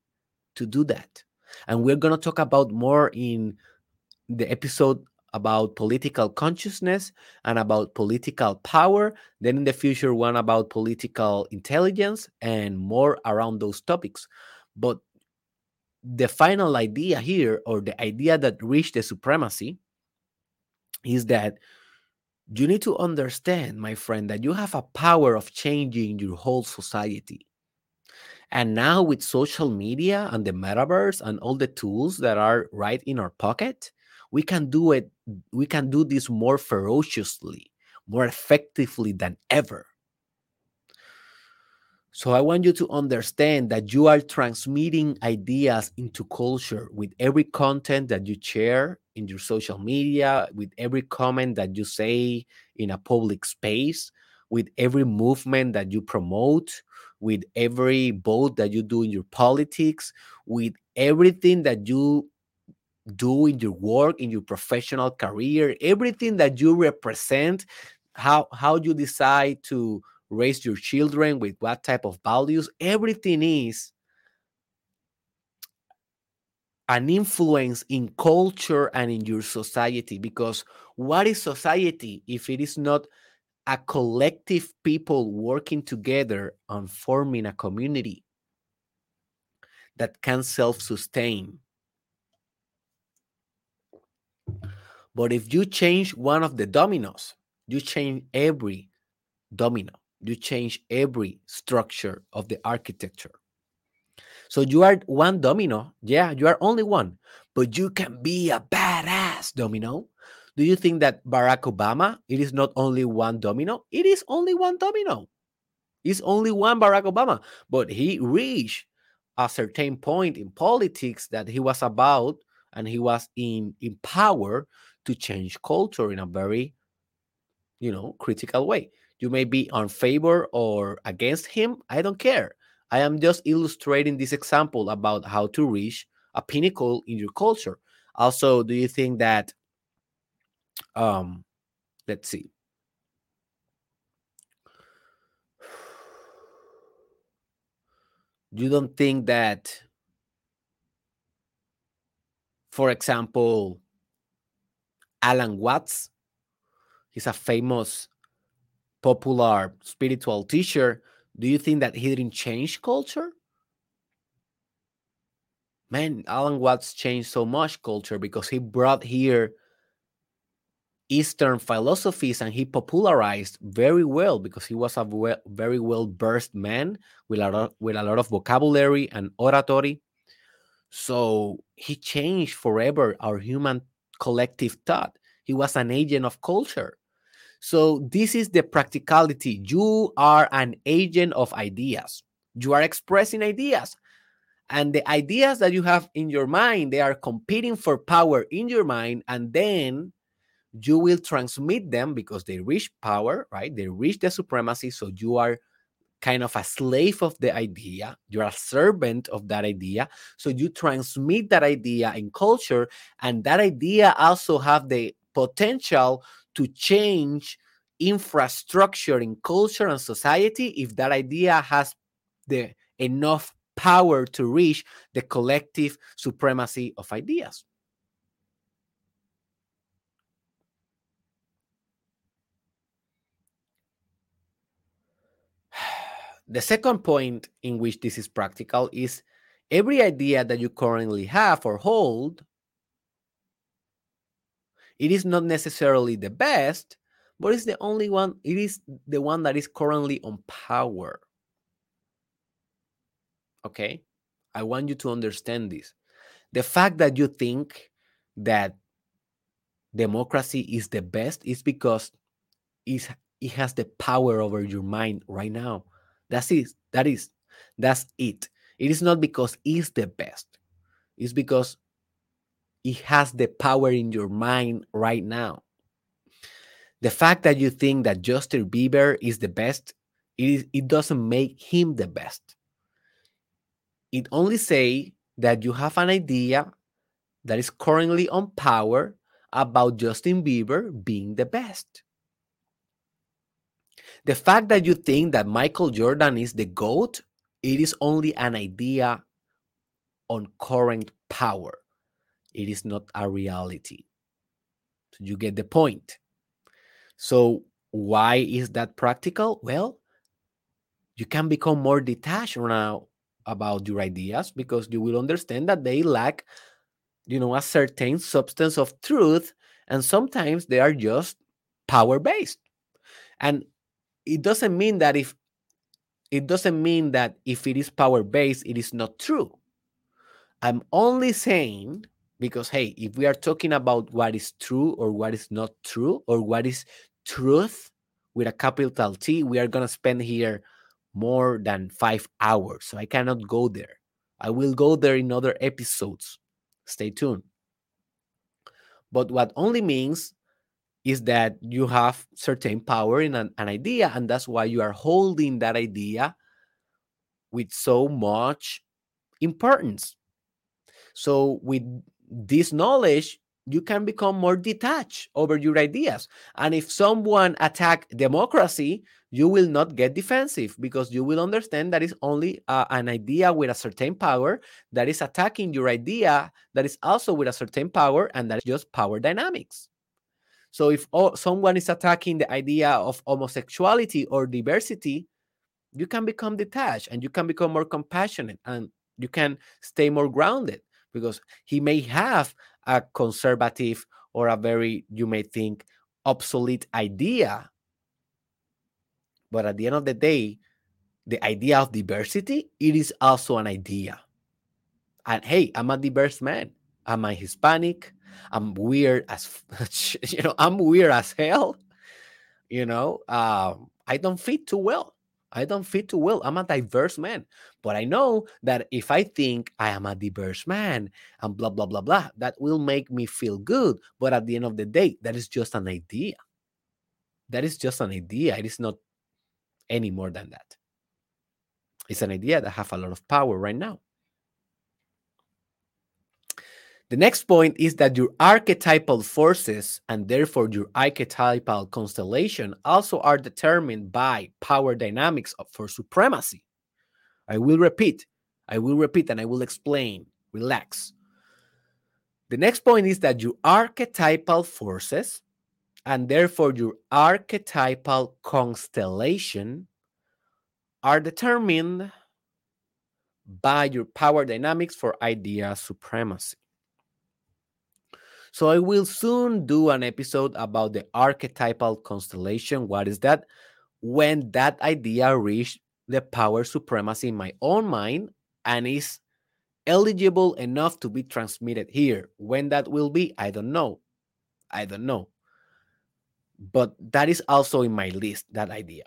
to do that. And we're going to talk about more in the episode about political consciousness and about political power then in the future one about political intelligence and more around those topics. But the final idea here or the idea that reached the supremacy is that you need to understand, my friend, that you have a power of changing your whole society. And now, with social media and the metaverse and all the tools that are right in our pocket, we can do it. We can do this more ferociously, more effectively than ever. So I want you to understand that you are transmitting ideas into culture with every content that you share in your social media, with every comment that you say in a public space, with every movement that you promote, with every vote that you do in your politics, with everything that you do in your work, in your professional career, everything that you represent, how how you decide to raise your children with what type of values everything is an influence in culture and in your society because what is society if it is not a collective people working together on forming a community that can self-sustain? But if you change one of the dominoes you change every domino you change every structure of the architecture. So you are one domino. Yeah, you are only one, but you can be a badass domino. Do you think that Barack Obama, it is not only one domino? It is only one domino. It's only one Barack Obama, but he reached a certain point in politics that he was about and he was in, in power to change culture in a very, you know, critical way. You may be on favor or against him. I don't care. I am just illustrating this example about how to reach a pinnacle in your culture. Also, do you think that um let's see. You don't think that for example Alan Watts he's a famous popular spiritual teacher, do you think that he didn't change culture? Man, Alan Watts changed so much culture because he brought here Eastern philosophies and he popularized very well because he was a well, very well versed man with a, lot, with a lot of vocabulary and oratory. So he changed forever our human collective thought. He was an agent of culture. So, this is the practicality. You are an agent of ideas, you are expressing ideas. And the ideas that you have in your mind, they are competing for power in your mind. And then you will transmit them because they reach power, right? They reach the supremacy. So you are kind of a slave of the idea. You're a servant of that idea. So you transmit that idea in culture, and that idea also have the potential to change infrastructure in culture and society if that idea has the enough power to reach the collective supremacy of ideas. <sighs> The second point in which this is practical is every idea that you currently have or hold it is not necessarily the best, but it's the only one, it is the one that is currently on power. Okay. I want you to understand this. The fact that you think that democracy is the best is because it has the power over your mind right now. That's it. That is. That's it. It is not because it's the best. It's because it has the power in your mind right now. The fact that you think that Justin Bieber is the best, it, is, it doesn't make him the best. It only say that you have an idea that is currently on power about Justin Bieber being the best. The fact that you think that Michael Jordan is the GOAT, it is only an idea on current power. It is not a reality. So you get the point. So, why is that practical? Well, you can become more detached now about your ideas because you will understand that they lack you know a certain substance of truth and sometimes they are just power based and it doesn't mean that if it doesn't mean that if it is power based it is not true i'm only saying because hey if we are talking about what is true or what is not true or what is truth with a capital t we are going to spend here more than five hours. So i cannot go there. I will go there in other episodes. Stay tuned. But what only means is that you have certain power in an, an idea and that's why you are holding that idea with so much importance. So with this knowledge you can become more detached over your ideas. And if someone attack democracy you will not get defensive because you will understand that is only uh, an idea with a certain power that is attacking your idea that is also with a certain power and that is just power dynamics. So if someone is attacking the idea of homosexuality or diversity, you can become detached and you can become more compassionate and you can stay more grounded because he may have a conservative or a very, you may think, obsolete idea. But at the end of the day, the idea of diversity, it is also an idea. And hey, I'm a diverse man. I'm a Hispanic. I'm weird as <laughs> you know, I'm weird as hell. You know, um, I don't fit too well. I don't fit too well. I'm a diverse man. But I know that if I think I am a diverse man and blah, blah, blah, blah, that will make me feel good. But at the end of the day, that is just an idea. That is just an idea. It is not any more than that. It's an idea that have a lot of power right now. The next point is that your archetypal forces and therefore your archetypal constellation also are determined by power dynamics for supremacy. I will repeat, I will repeat, and I will explain. Relax. The next point is that your archetypal forces and therefore your archetypal constellation are determined by your power dynamics for idea supremacy. So I will soon do an episode about the archetypal constellation. What is that? When that idea reached the power supremacy in my own mind and is eligible enough to be transmitted here. When that will be, I don't know. I don't know. But that is also in my list, that idea.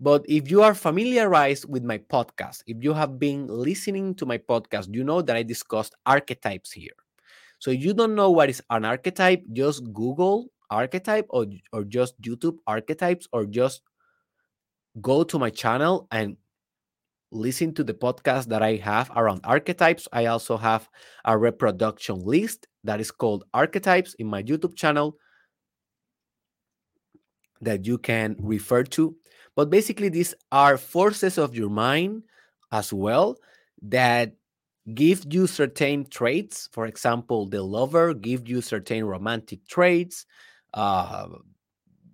But if you are familiarized with my podcast, if you have been listening to my podcast, you know that I discussed archetypes here. So you don't know what is an archetype, just Google archetype or, or just YouTube archetypes or just go to my channel and listen to the podcast that I have around archetypes. I also have a reproduction list that is called archetypes in my YouTube channel that you can refer to. But basically, these are forces of your mind as well that give you certain traits. For example, the lover give you certain romantic traits. Uh,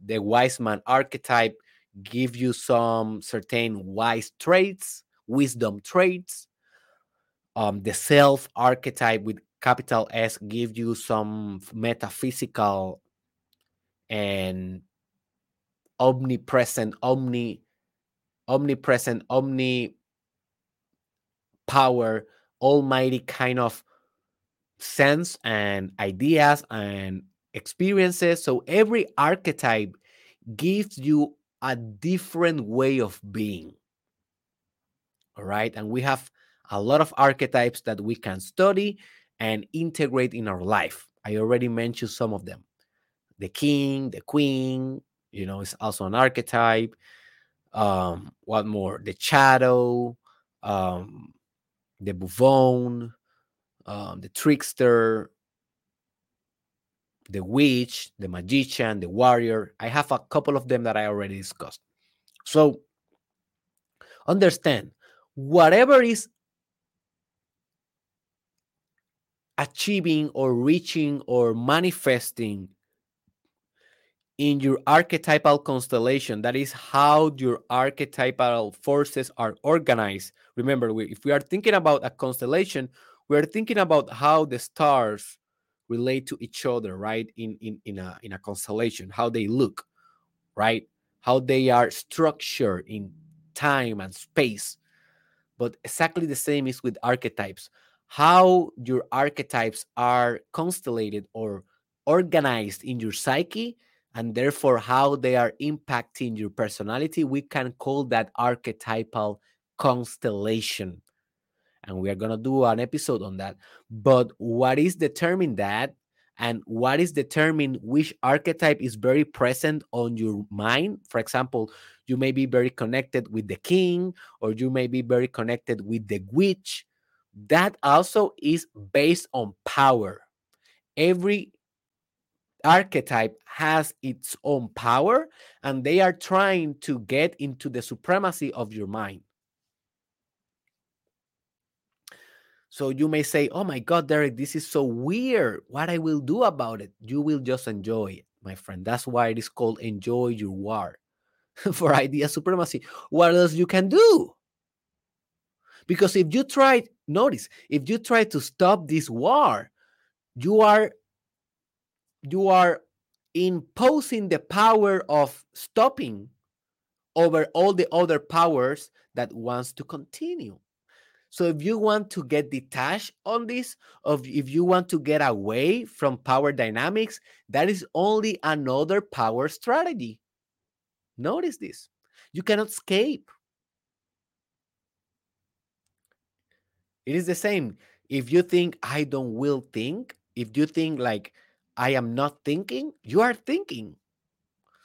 the wise man archetype give you some certain wise traits, wisdom traits. Um, the self archetype with capital S give you some metaphysical and omnipresent, omni, omnipresent, omni power almighty kind of sense and ideas and experiences. So every archetype gives you a different way of being. All right. And we have a lot of archetypes that we can study and integrate in our life. I already mentioned some of them. The king, the queen, you know, is also an archetype. Um, what more? The shadow, um, the buffoon, um, the trickster, the witch, the magician, the warrior. I have a couple of them that I already discussed. So understand whatever is achieving or reaching or manifesting in your archetypal constellation. That is how your archetypal forces are organized. Remember we, if we are thinking about a constellation we are thinking about how the stars relate to each other right? In in in a in a constellation how they look right? How they are structured in time and space. But exactly the same is with archetypes. How your archetypes are constellated or organized in your psyche and therefore how they are impacting your personality we can call that archetypal constellation. And we are going to do an episode on that. But what is determining that and what is determining which archetype is very present on your mind? For example you may be very connected with the king or you may be very connected with the witch. That also is based on power. Every archetype has its own power and they are trying to get into the supremacy of your mind. So you may say, Oh my God, Derek, this is so weird. What I will do about it? You will just enjoy it, my friend. That's why it is called enjoy your war <laughs> for idea supremacy. What else you can do? Because if you try, notice, if you try to stop this war, you are you are imposing the power of stopping over all the other powers that wants to continue. So if you want to get detached on this of if you want to get away from power dynamics that is only another power strategy. Notice this. You cannot escape. It is the same. If you think i don't will think if you think like I am not thinking, you are thinking.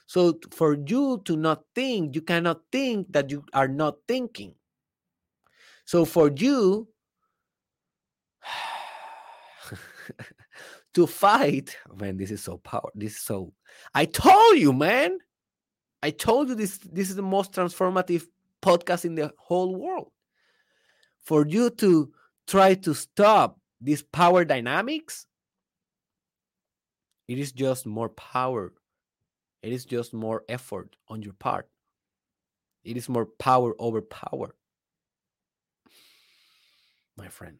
So for you to not think, you cannot think that you are not thinking. So for you <sighs> to fight, oh, man, this is so power. This is so. I told you, man. I told you this. This is the most transformative podcast in the whole world. For you to try to stop these power dynamics, it is just more power. It is just more effort on your part. It is more power over power. My friend.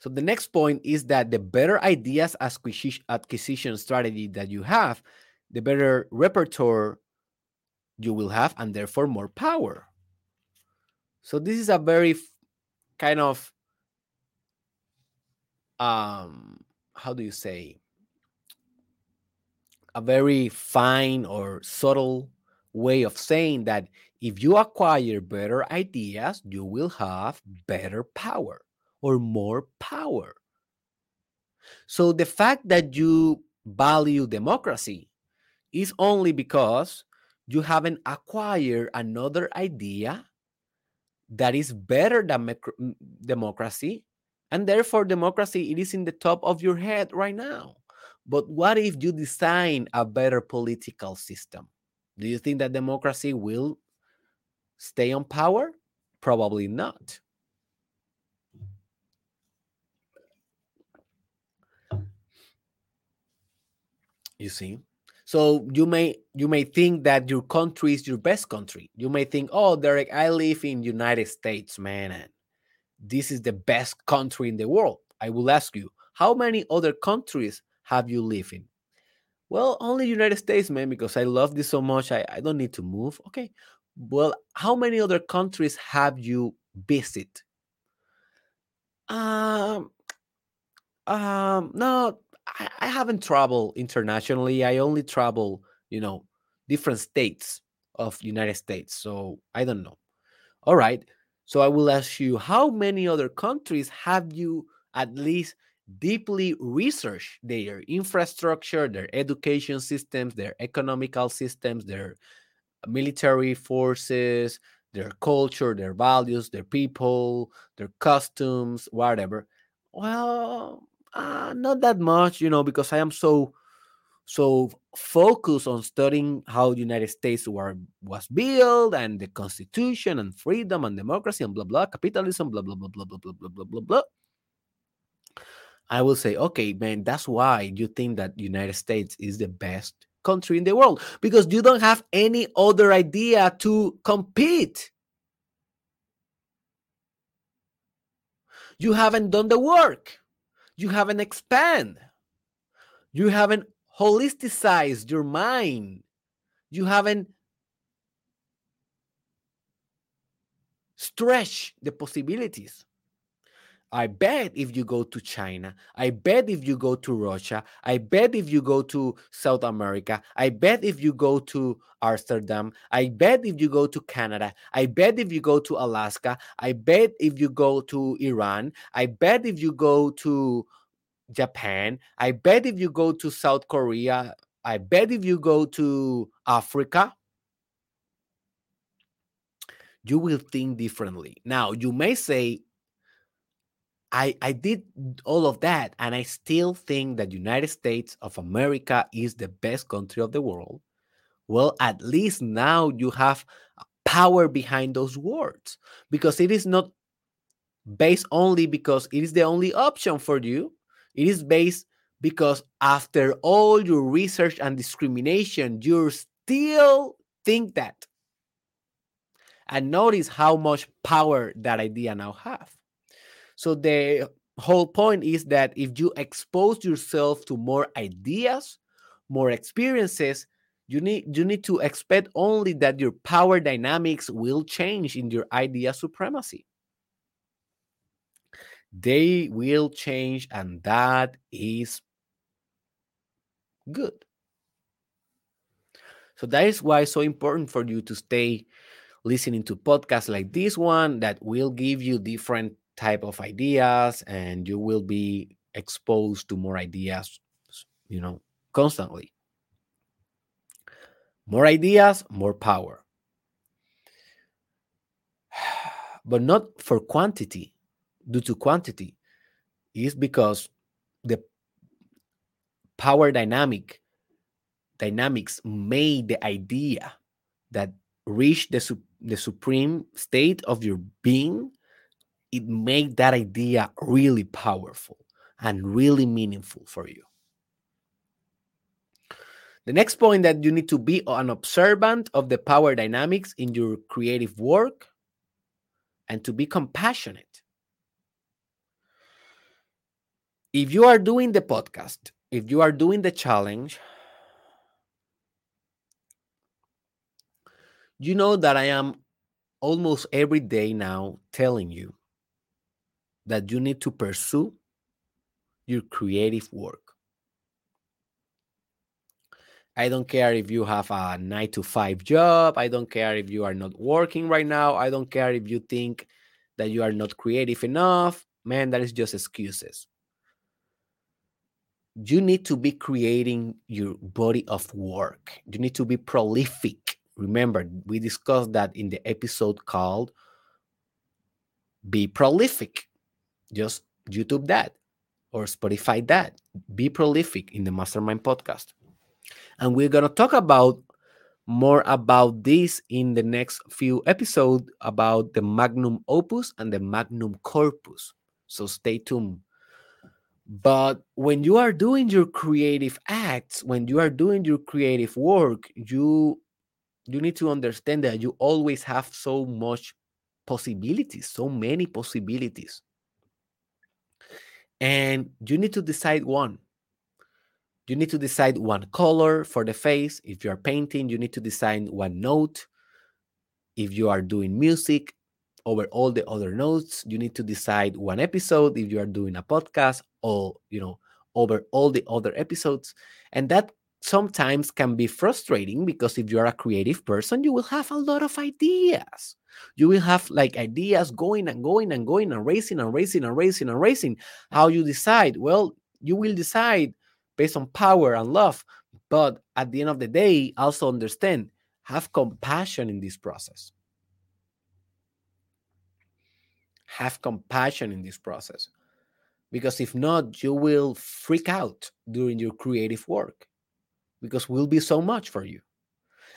So the next point is that the better ideas acquisition strategy that you have, the better repertoire you will have, and therefore more power. So this is a very kind of um how do you say a very fine or subtle way of saying that if you acquire better ideas, you will have better power or more power. So the fact that you value democracy is only because you haven't acquired another idea that is better than democracy and therefore, democracy, it is in the top of your head right now. But what if you design a better political system? Do you think that democracy will stay on power? Probably not. You see? So you may you may think that your country is your best country. You may think, oh, Derek, I live in United States, man, this is the best country in the world. I will ask you, how many other countries have you lived in? Well, only United States, man, because I love this so much. I, I don't need to move. Okay. Well, how many other countries have you visited? Um, um, no, I, I haven't traveled internationally. I only travel, you know, different states of United States. So I don't know. All right. So I will ask you, how many other countries have you at least deeply researched their infrastructure, their education systems, their economical systems, their military forces, their culture, their values, their people, their customs, whatever. Well, uh, not that much, you know, because I am so so focused on studying how the United States were was built and the Constitution and freedom and democracy and blah blah capitalism blah blah blah blah blah blah blah blah blah blah. I will say, okay, man, that's why you think that United States is the best country in the world because you don't have any other idea to compete. You haven't done the work. You haven't expand. You haven't holisticized your mind. You haven't stretched the possibilities. I bet if you go to China, I bet if you go to Russia, I bet if you go to South America, I bet if you go to Amsterdam, I bet if you go to Canada, I bet if you go to Alaska, I bet if you go to Iran, I bet if you go to Japan, I bet if you go to South Korea, I bet if you go to Africa, you will think differently. Now, you may say, I, I did all of that and I still think that United States of America is the best country of the world. Well, at least now you have power behind those words because it is not based only because it is the only option for you. It is based because after all your research and discrimination, you still think that. And notice how much power that idea now have. So the whole point is that if you expose yourself to more ideas, more experiences, you need you need to expect only that your power dynamics will change in your idea supremacy. They will change, and that is good. So that is why it's so important for you to stay listening to podcasts like this one that will give you different type of ideas and you will be exposed to more ideas you know constantly. More ideas more power. <sighs> But not for quantity due to quantity is because the power dynamic dynamics made the idea that reach the, the supreme state of your being it made that idea really powerful and really meaningful for you. The next point that you need to be an observant of the power dynamics in your creative work and to be compassionate. If you are doing the podcast, if you are doing the challenge, you know that I am almost every day now telling you that you need to pursue your creative work. I don't care if you have a nine to five job. I don't care if you are not working right now. I don't care if you think that you are not creative enough. Man, that is just excuses. You need to be creating your body of work. You need to be prolific. Remember, we discussed that in the episode called Be Prolific just YouTube that or Spotify that. Be prolific in the Mastermind podcast. And we're going to talk about more about this in the next few episodes about the magnum opus and the magnum corpus. So stay tuned. But when you are doing your creative acts, when you are doing your creative work, you you need to understand that you always have so much possibilities, so many possibilities. And you need to decide one. You need to decide one color for the face. If you are painting you need to decide one note. If you are doing music over all the other notes. You need to decide one episode if you are doing a podcast or, you know, over all the other episodes. And that sometimes can be frustrating because if you're a creative person, you will have a lot of ideas. You will have like ideas going and going and going and racing and racing and racing and racing. How you decide? Well, you will decide based on power and love. But at the end of the day, also understand, have compassion in this process. Have compassion in this process. Because if not, you will freak out during your creative work because will be so much for you.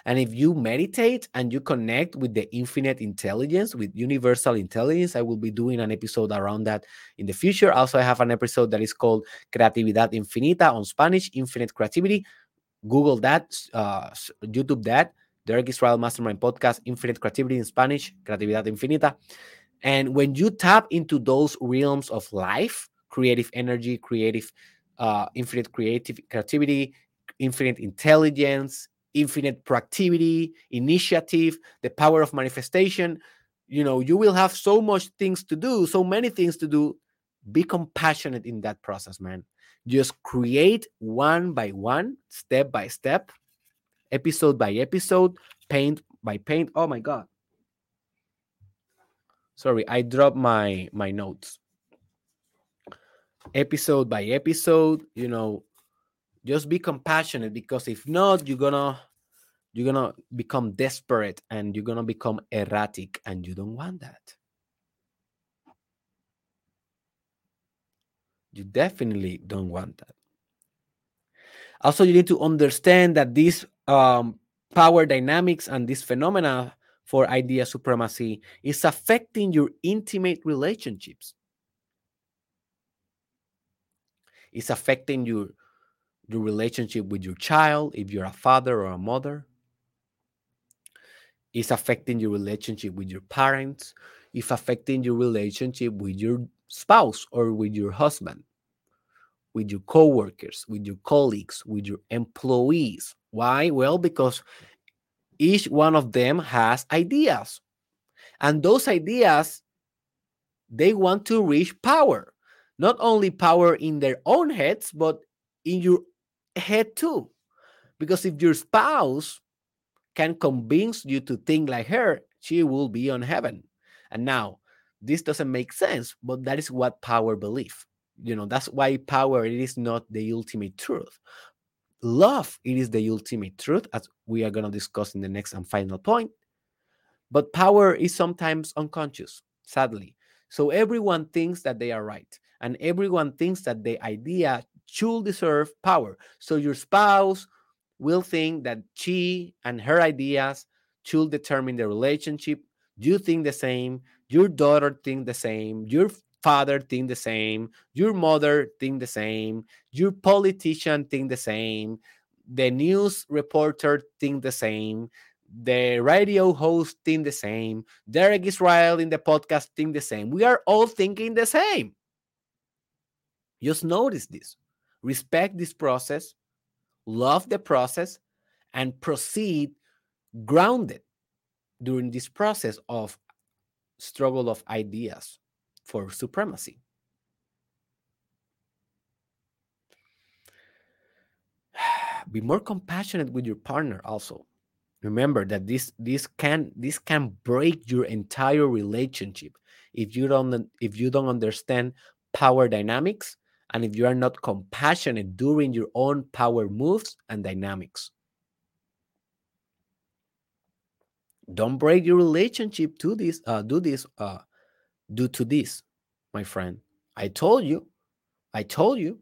And if you meditate and you connect with the infinite intelligence, with universal intelligence, I will be doing an episode around that in the future. Also, I have an episode that is called Creatividad Infinita on Spanish, Infinite Creativity. Google that, uh, YouTube that, Derek Israel Mastermind Podcast, Infinite Creativity in Spanish, Creatividad Infinita. And when you tap into those realms of life, creative energy, creative, uh, infinite creative creativity, infinite intelligence, infinite proactivity, initiative, the power of manifestation. You know, you will have so much things to do, so many things to do. Be compassionate in that process, man. Just create one by one, step by step, episode by episode, paint by paint. Oh my god. Sorry, I dropped my my notes. Episode by episode, you know, just be compassionate because if not you're gonna you're gonna become desperate and you're gonna become erratic and you don't want that you definitely don't want that also you need to understand that these um, power dynamics and this phenomena for idea supremacy is affecting your intimate relationships it's affecting your your relationship with your child, if you're a father or a mother. It's affecting your relationship with your parents. It's affecting your relationship with your spouse or with your husband, with your coworkers, with your colleagues, with your employees. Why? Well, because each one of them has ideas. And those ideas, they want to reach power. Not only power in their own heads, but in your head too. Because if your spouse can convince you to think like her, she will be on heaven. And now, this doesn't make sense, but that is what power believe. You know, that's why power it is not the ultimate truth. Love it is the ultimate truth, as we are going to discuss in the next and final point. But power is sometimes unconscious, sadly. So everyone thinks that they are right, and everyone thinks that the idea should deserve power. So your spouse will think that she and her ideas should determine the relationship. You think the same. Your daughter think the same. Your father think the same. Your mother think the same. Your politician think the same. The news reporter think the same. The radio host think the same. Derek Israel in the podcast think the same. We are all thinking the same. Just notice this respect this process, love the process, and proceed grounded during this process of struggle of ideas for supremacy. <sighs> Be more compassionate with your partner also. Remember that this this can this can break your entire relationship if you don't if you don't understand power dynamics and if you are not compassionate during your own power moves and dynamics. Don't break your relationship to this, uh, do this, uh, due to this, my friend. I told you, I told you,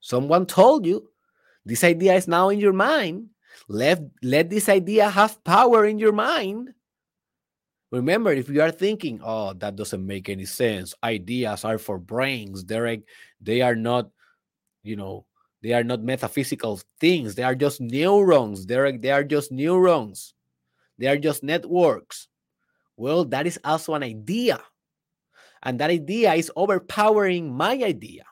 someone told you, this idea is now in your mind. Let, let this idea have power in your mind. Remember, if you are thinking, oh, that doesn't make any sense, ideas are for brains, Derek, they are not, you know, they are not metaphysical things. They are just neurons, Derek, they are just neurons. They are just networks. Well, that is also an idea. And that idea is overpowering my idea.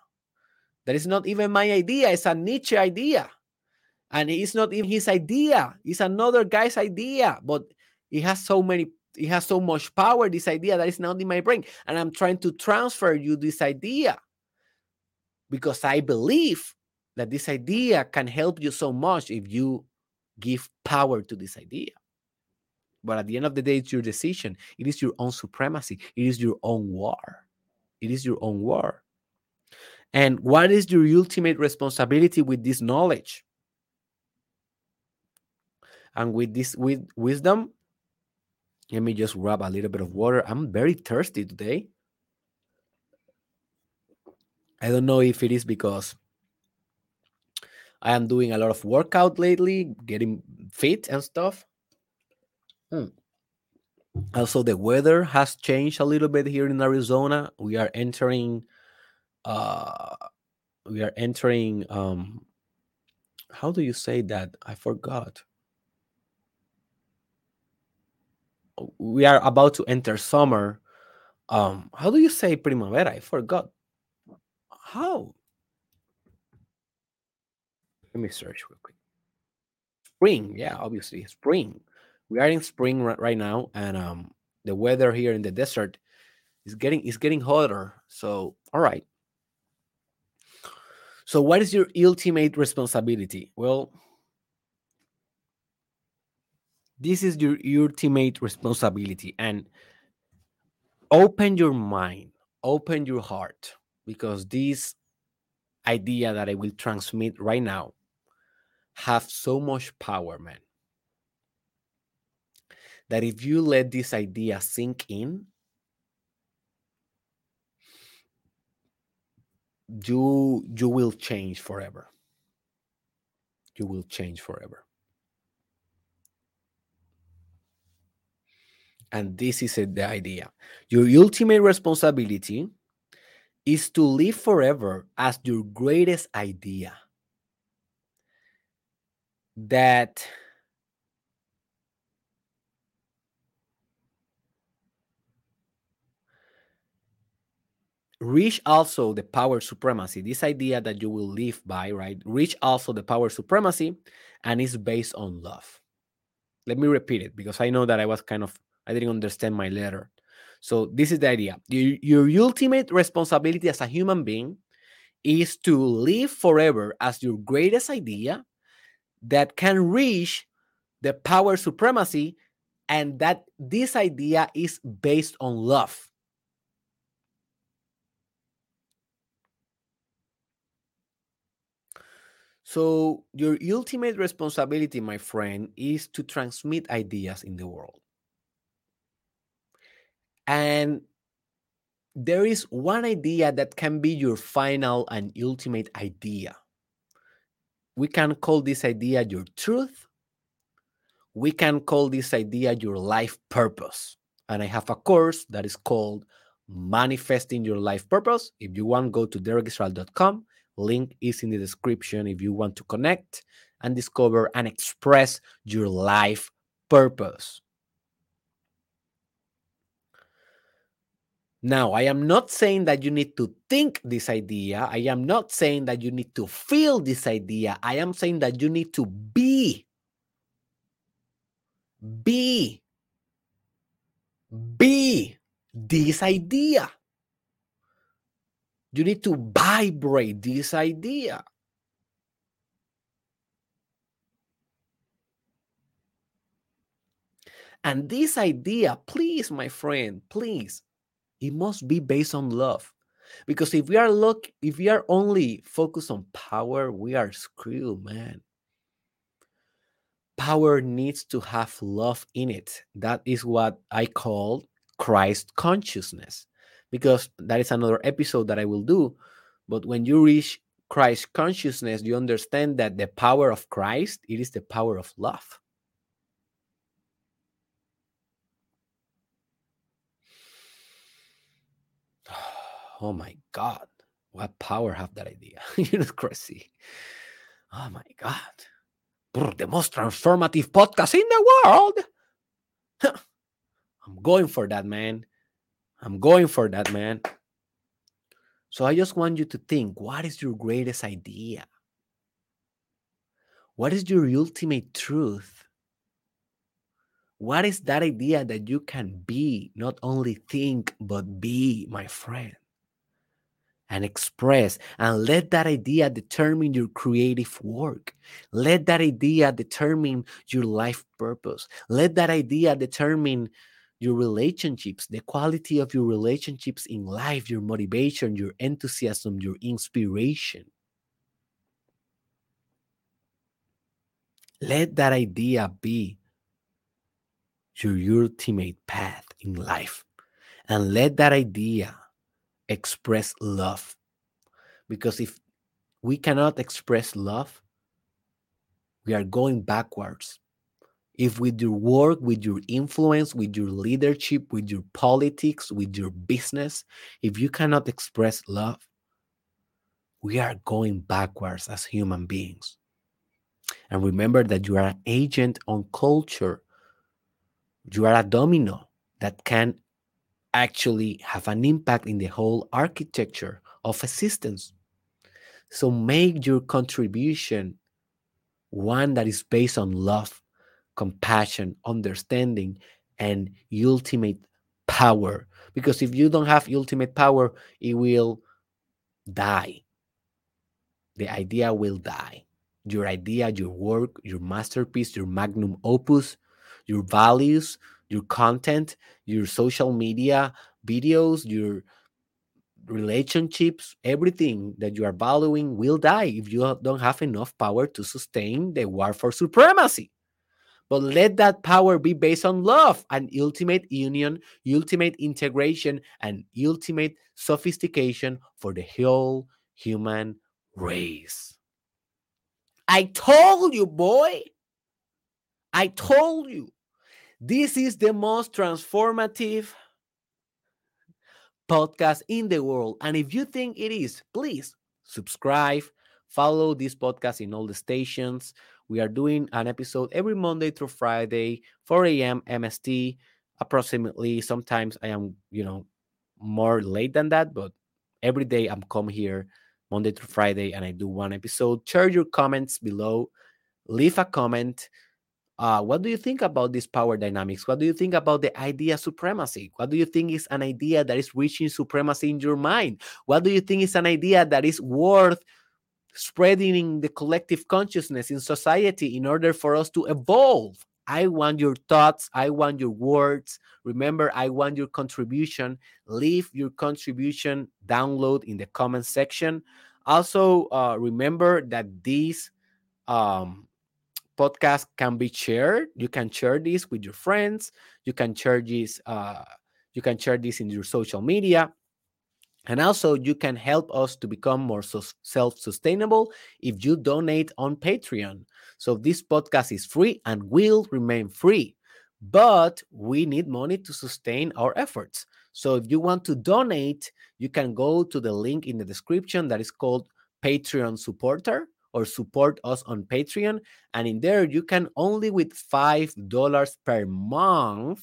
That is not even my idea, it's a Nietzsche idea. And it's not even his idea, it's another guy's idea, but it has so many it has so much power this idea that is now in my brain and i'm trying to transfer you this idea because i believe that this idea can help you so much if you give power to this idea but at the end of the day it's your decision. It is your own supremacy. It is your own war. It is your own war. And what is your ultimate responsibility with this knowledge? And with this with wisdom let me just grab a little bit of water. I'm very thirsty today. I don't know if it is because i am doing a lot of workout lately getting fit and stuff hmm. also the weather has changed a little bit here in arizona we are entering uh we are entering um how do you say that i forgot we are about to enter summer. Um, how do you say primavera? I forgot. How? Let me search real quick. Spring, yeah, obviously spring. We are in spring right now, and um, the weather here in the desert is getting is getting hotter. So, all right. So, what is your ultimate responsibility? Well, this is your ultimate responsibility and open your mind open your heart because this idea that i will transmit right now have so much power man that if you let this idea sink in you you will change forever you will change forever And this is uh, the idea. Your ultimate responsibility is to live forever as your greatest idea. That reach also the power supremacy this idea that you will live by right reach also the power supremacy and is based on love let me repeat it because i know that i was kind of I didn't understand my letter. So this is the idea. Your, your ultimate responsibility as a human being is to live forever as your greatest idea that can reach the power supremacy and that this idea is based on love. So, your ultimate responsibility, my friend, is to transmit ideas in the world. And there is one idea that can be your final and ultimate idea. We can call this idea your truth. We can call this idea your life purpose. And I have a course that is called Manifesting Your Life Purpose. If you want, go to derekisrael.com. Link is in the description if you want to connect and discover and express your life purpose. Now, I am not saying that you need to think this idea. I am not saying that you need to feel this idea. I am saying that you need to be. Be. Be this idea. You need to vibrate this idea. And this idea, please, my friend, please it must be based on love. Because if we are look if we are only focused on power we are screwed man. Power needs to have love in it. That is what i call christ consciousness because that is another episode that i will do but when you reach christ consciousness you understand that the power of christ it is the power of love <sighs> oh my God, what power have that idea? <laughs> you know, crazy. Oh my God. The most transformative podcast in the world. <laughs> I'm going for that, man. I'm going for that, man. So I just want you to think what is your greatest idea? What is your ultimate truth? What is that idea that you can be, not only think, but be, my friend? and express and let that idea determine your creative work let that idea determine your life purpose let that idea determine your relationships the quality of your relationships in life your motivation your enthusiasm your inspiration let that idea be your ultimate path in life and let that idea express love. Because if we cannot express love, we are going backwards. If with your work, with your influence, with your leadership, with your politics, with your business, if you cannot express love, we are going backwards as human beings. And remember that you are an agent on culture. You are a domino that can actually have an impact in the whole architecture of existence. So make your contribution one that is based on love, compassion, understanding, and ultimate power. Because if you don't have ultimate power, it will die. The idea will die. Your idea, your work, your masterpiece, your magnum opus, your values, your content, your social media videos, your relationships, everything that you are valuing will die if you don't have enough power to sustain the war for supremacy. But let that power be based on love and ultimate union, ultimate integration, and ultimate sophistication for the whole human race. I told you, boy. I told you. This is the most transformative podcast in the world. And if you think it is, please subscribe, follow this podcast in all the stations. We are doing an episode every Monday through Friday, 4 a.m. MST, approximately. Sometimes I am, you know, more late than that, but every day I'm come here Monday through Friday and I do one episode. Share your comments below. Leave a comment uh, what do you think about this power dynamics? What do you think about the idea supremacy? What do you think is an idea that is reaching supremacy in your mind? What do you think is an idea that is worth spreading the collective consciousness in society in order for us to evolve? I want your thoughts. I want your words. Remember, I want your contribution. Leave your contribution download in the comment section. Also, uh, remember that this um, podcast can be shared. You can share this with your friends. You can share this. Uh, you can share this in your social media. And also, you can help us to become more self sustainable if you donate on Patreon. So, this podcast is free and will remain free, but we need money to sustain our efforts. So, if you want to donate, you can go to the link in the description that is called Patreon Supporter or support us on Patreon. And in there, you can only with $5 per month,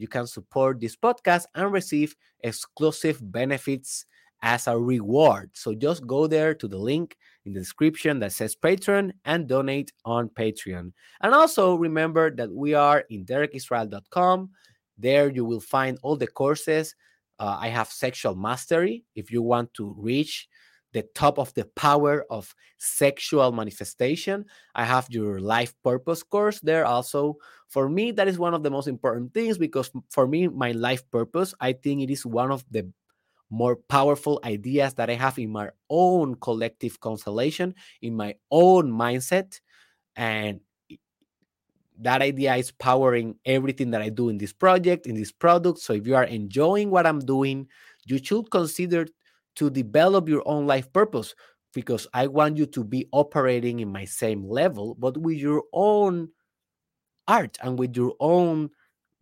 you can support this podcast and receive exclusive benefits as a reward. So just go there to the link in the description that says Patreon and donate on Patreon. And also remember that we are in derekisrael.com. There you will find all the courses. Uh, I have sexual mastery if you want to reach the top of the power of sexual manifestation. I have your life purpose course there also. For me, that is one of the most important things because for me, my life purpose, I think it is one of the more powerful ideas that I have in my own collective constellation, in my own mindset. And that idea is powering everything that I do in this project, in this product. So if you are enjoying what I'm doing, you should consider to develop your own life purpose because I want you to be operating in my same level, but with your own art and with your own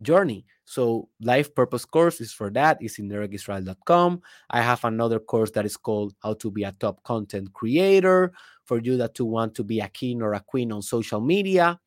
journey. So, life purpose course is for that. It's in derekisrael.com. I have another course that is called How to Be a Top Content Creator for you that to want to be a king or a queen on social media.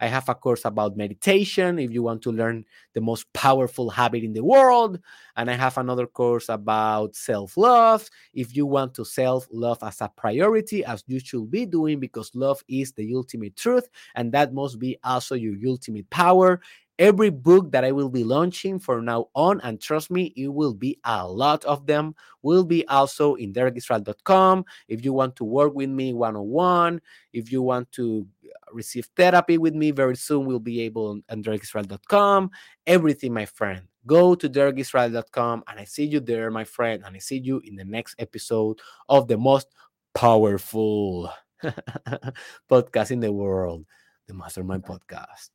I have a course about meditation if you want to learn the most powerful habit in the world. And I have another course about self love if you want to self love as a priority, as you should be doing, because love is the ultimate truth. And that must be also your ultimate power. every book that I will be launching from now on, and trust me, it will be a lot of them, will be also in derekisrael.com. If you want to work with me one on one, if you want to receive therapy with me very soon, we'll be able on derekisrael.com. Everything, my friend. Go to derekisrael.com and I see you there, my friend. And I see you in the next episode of the most powerful <laughs> podcast in the world, the Mastermind Podcast.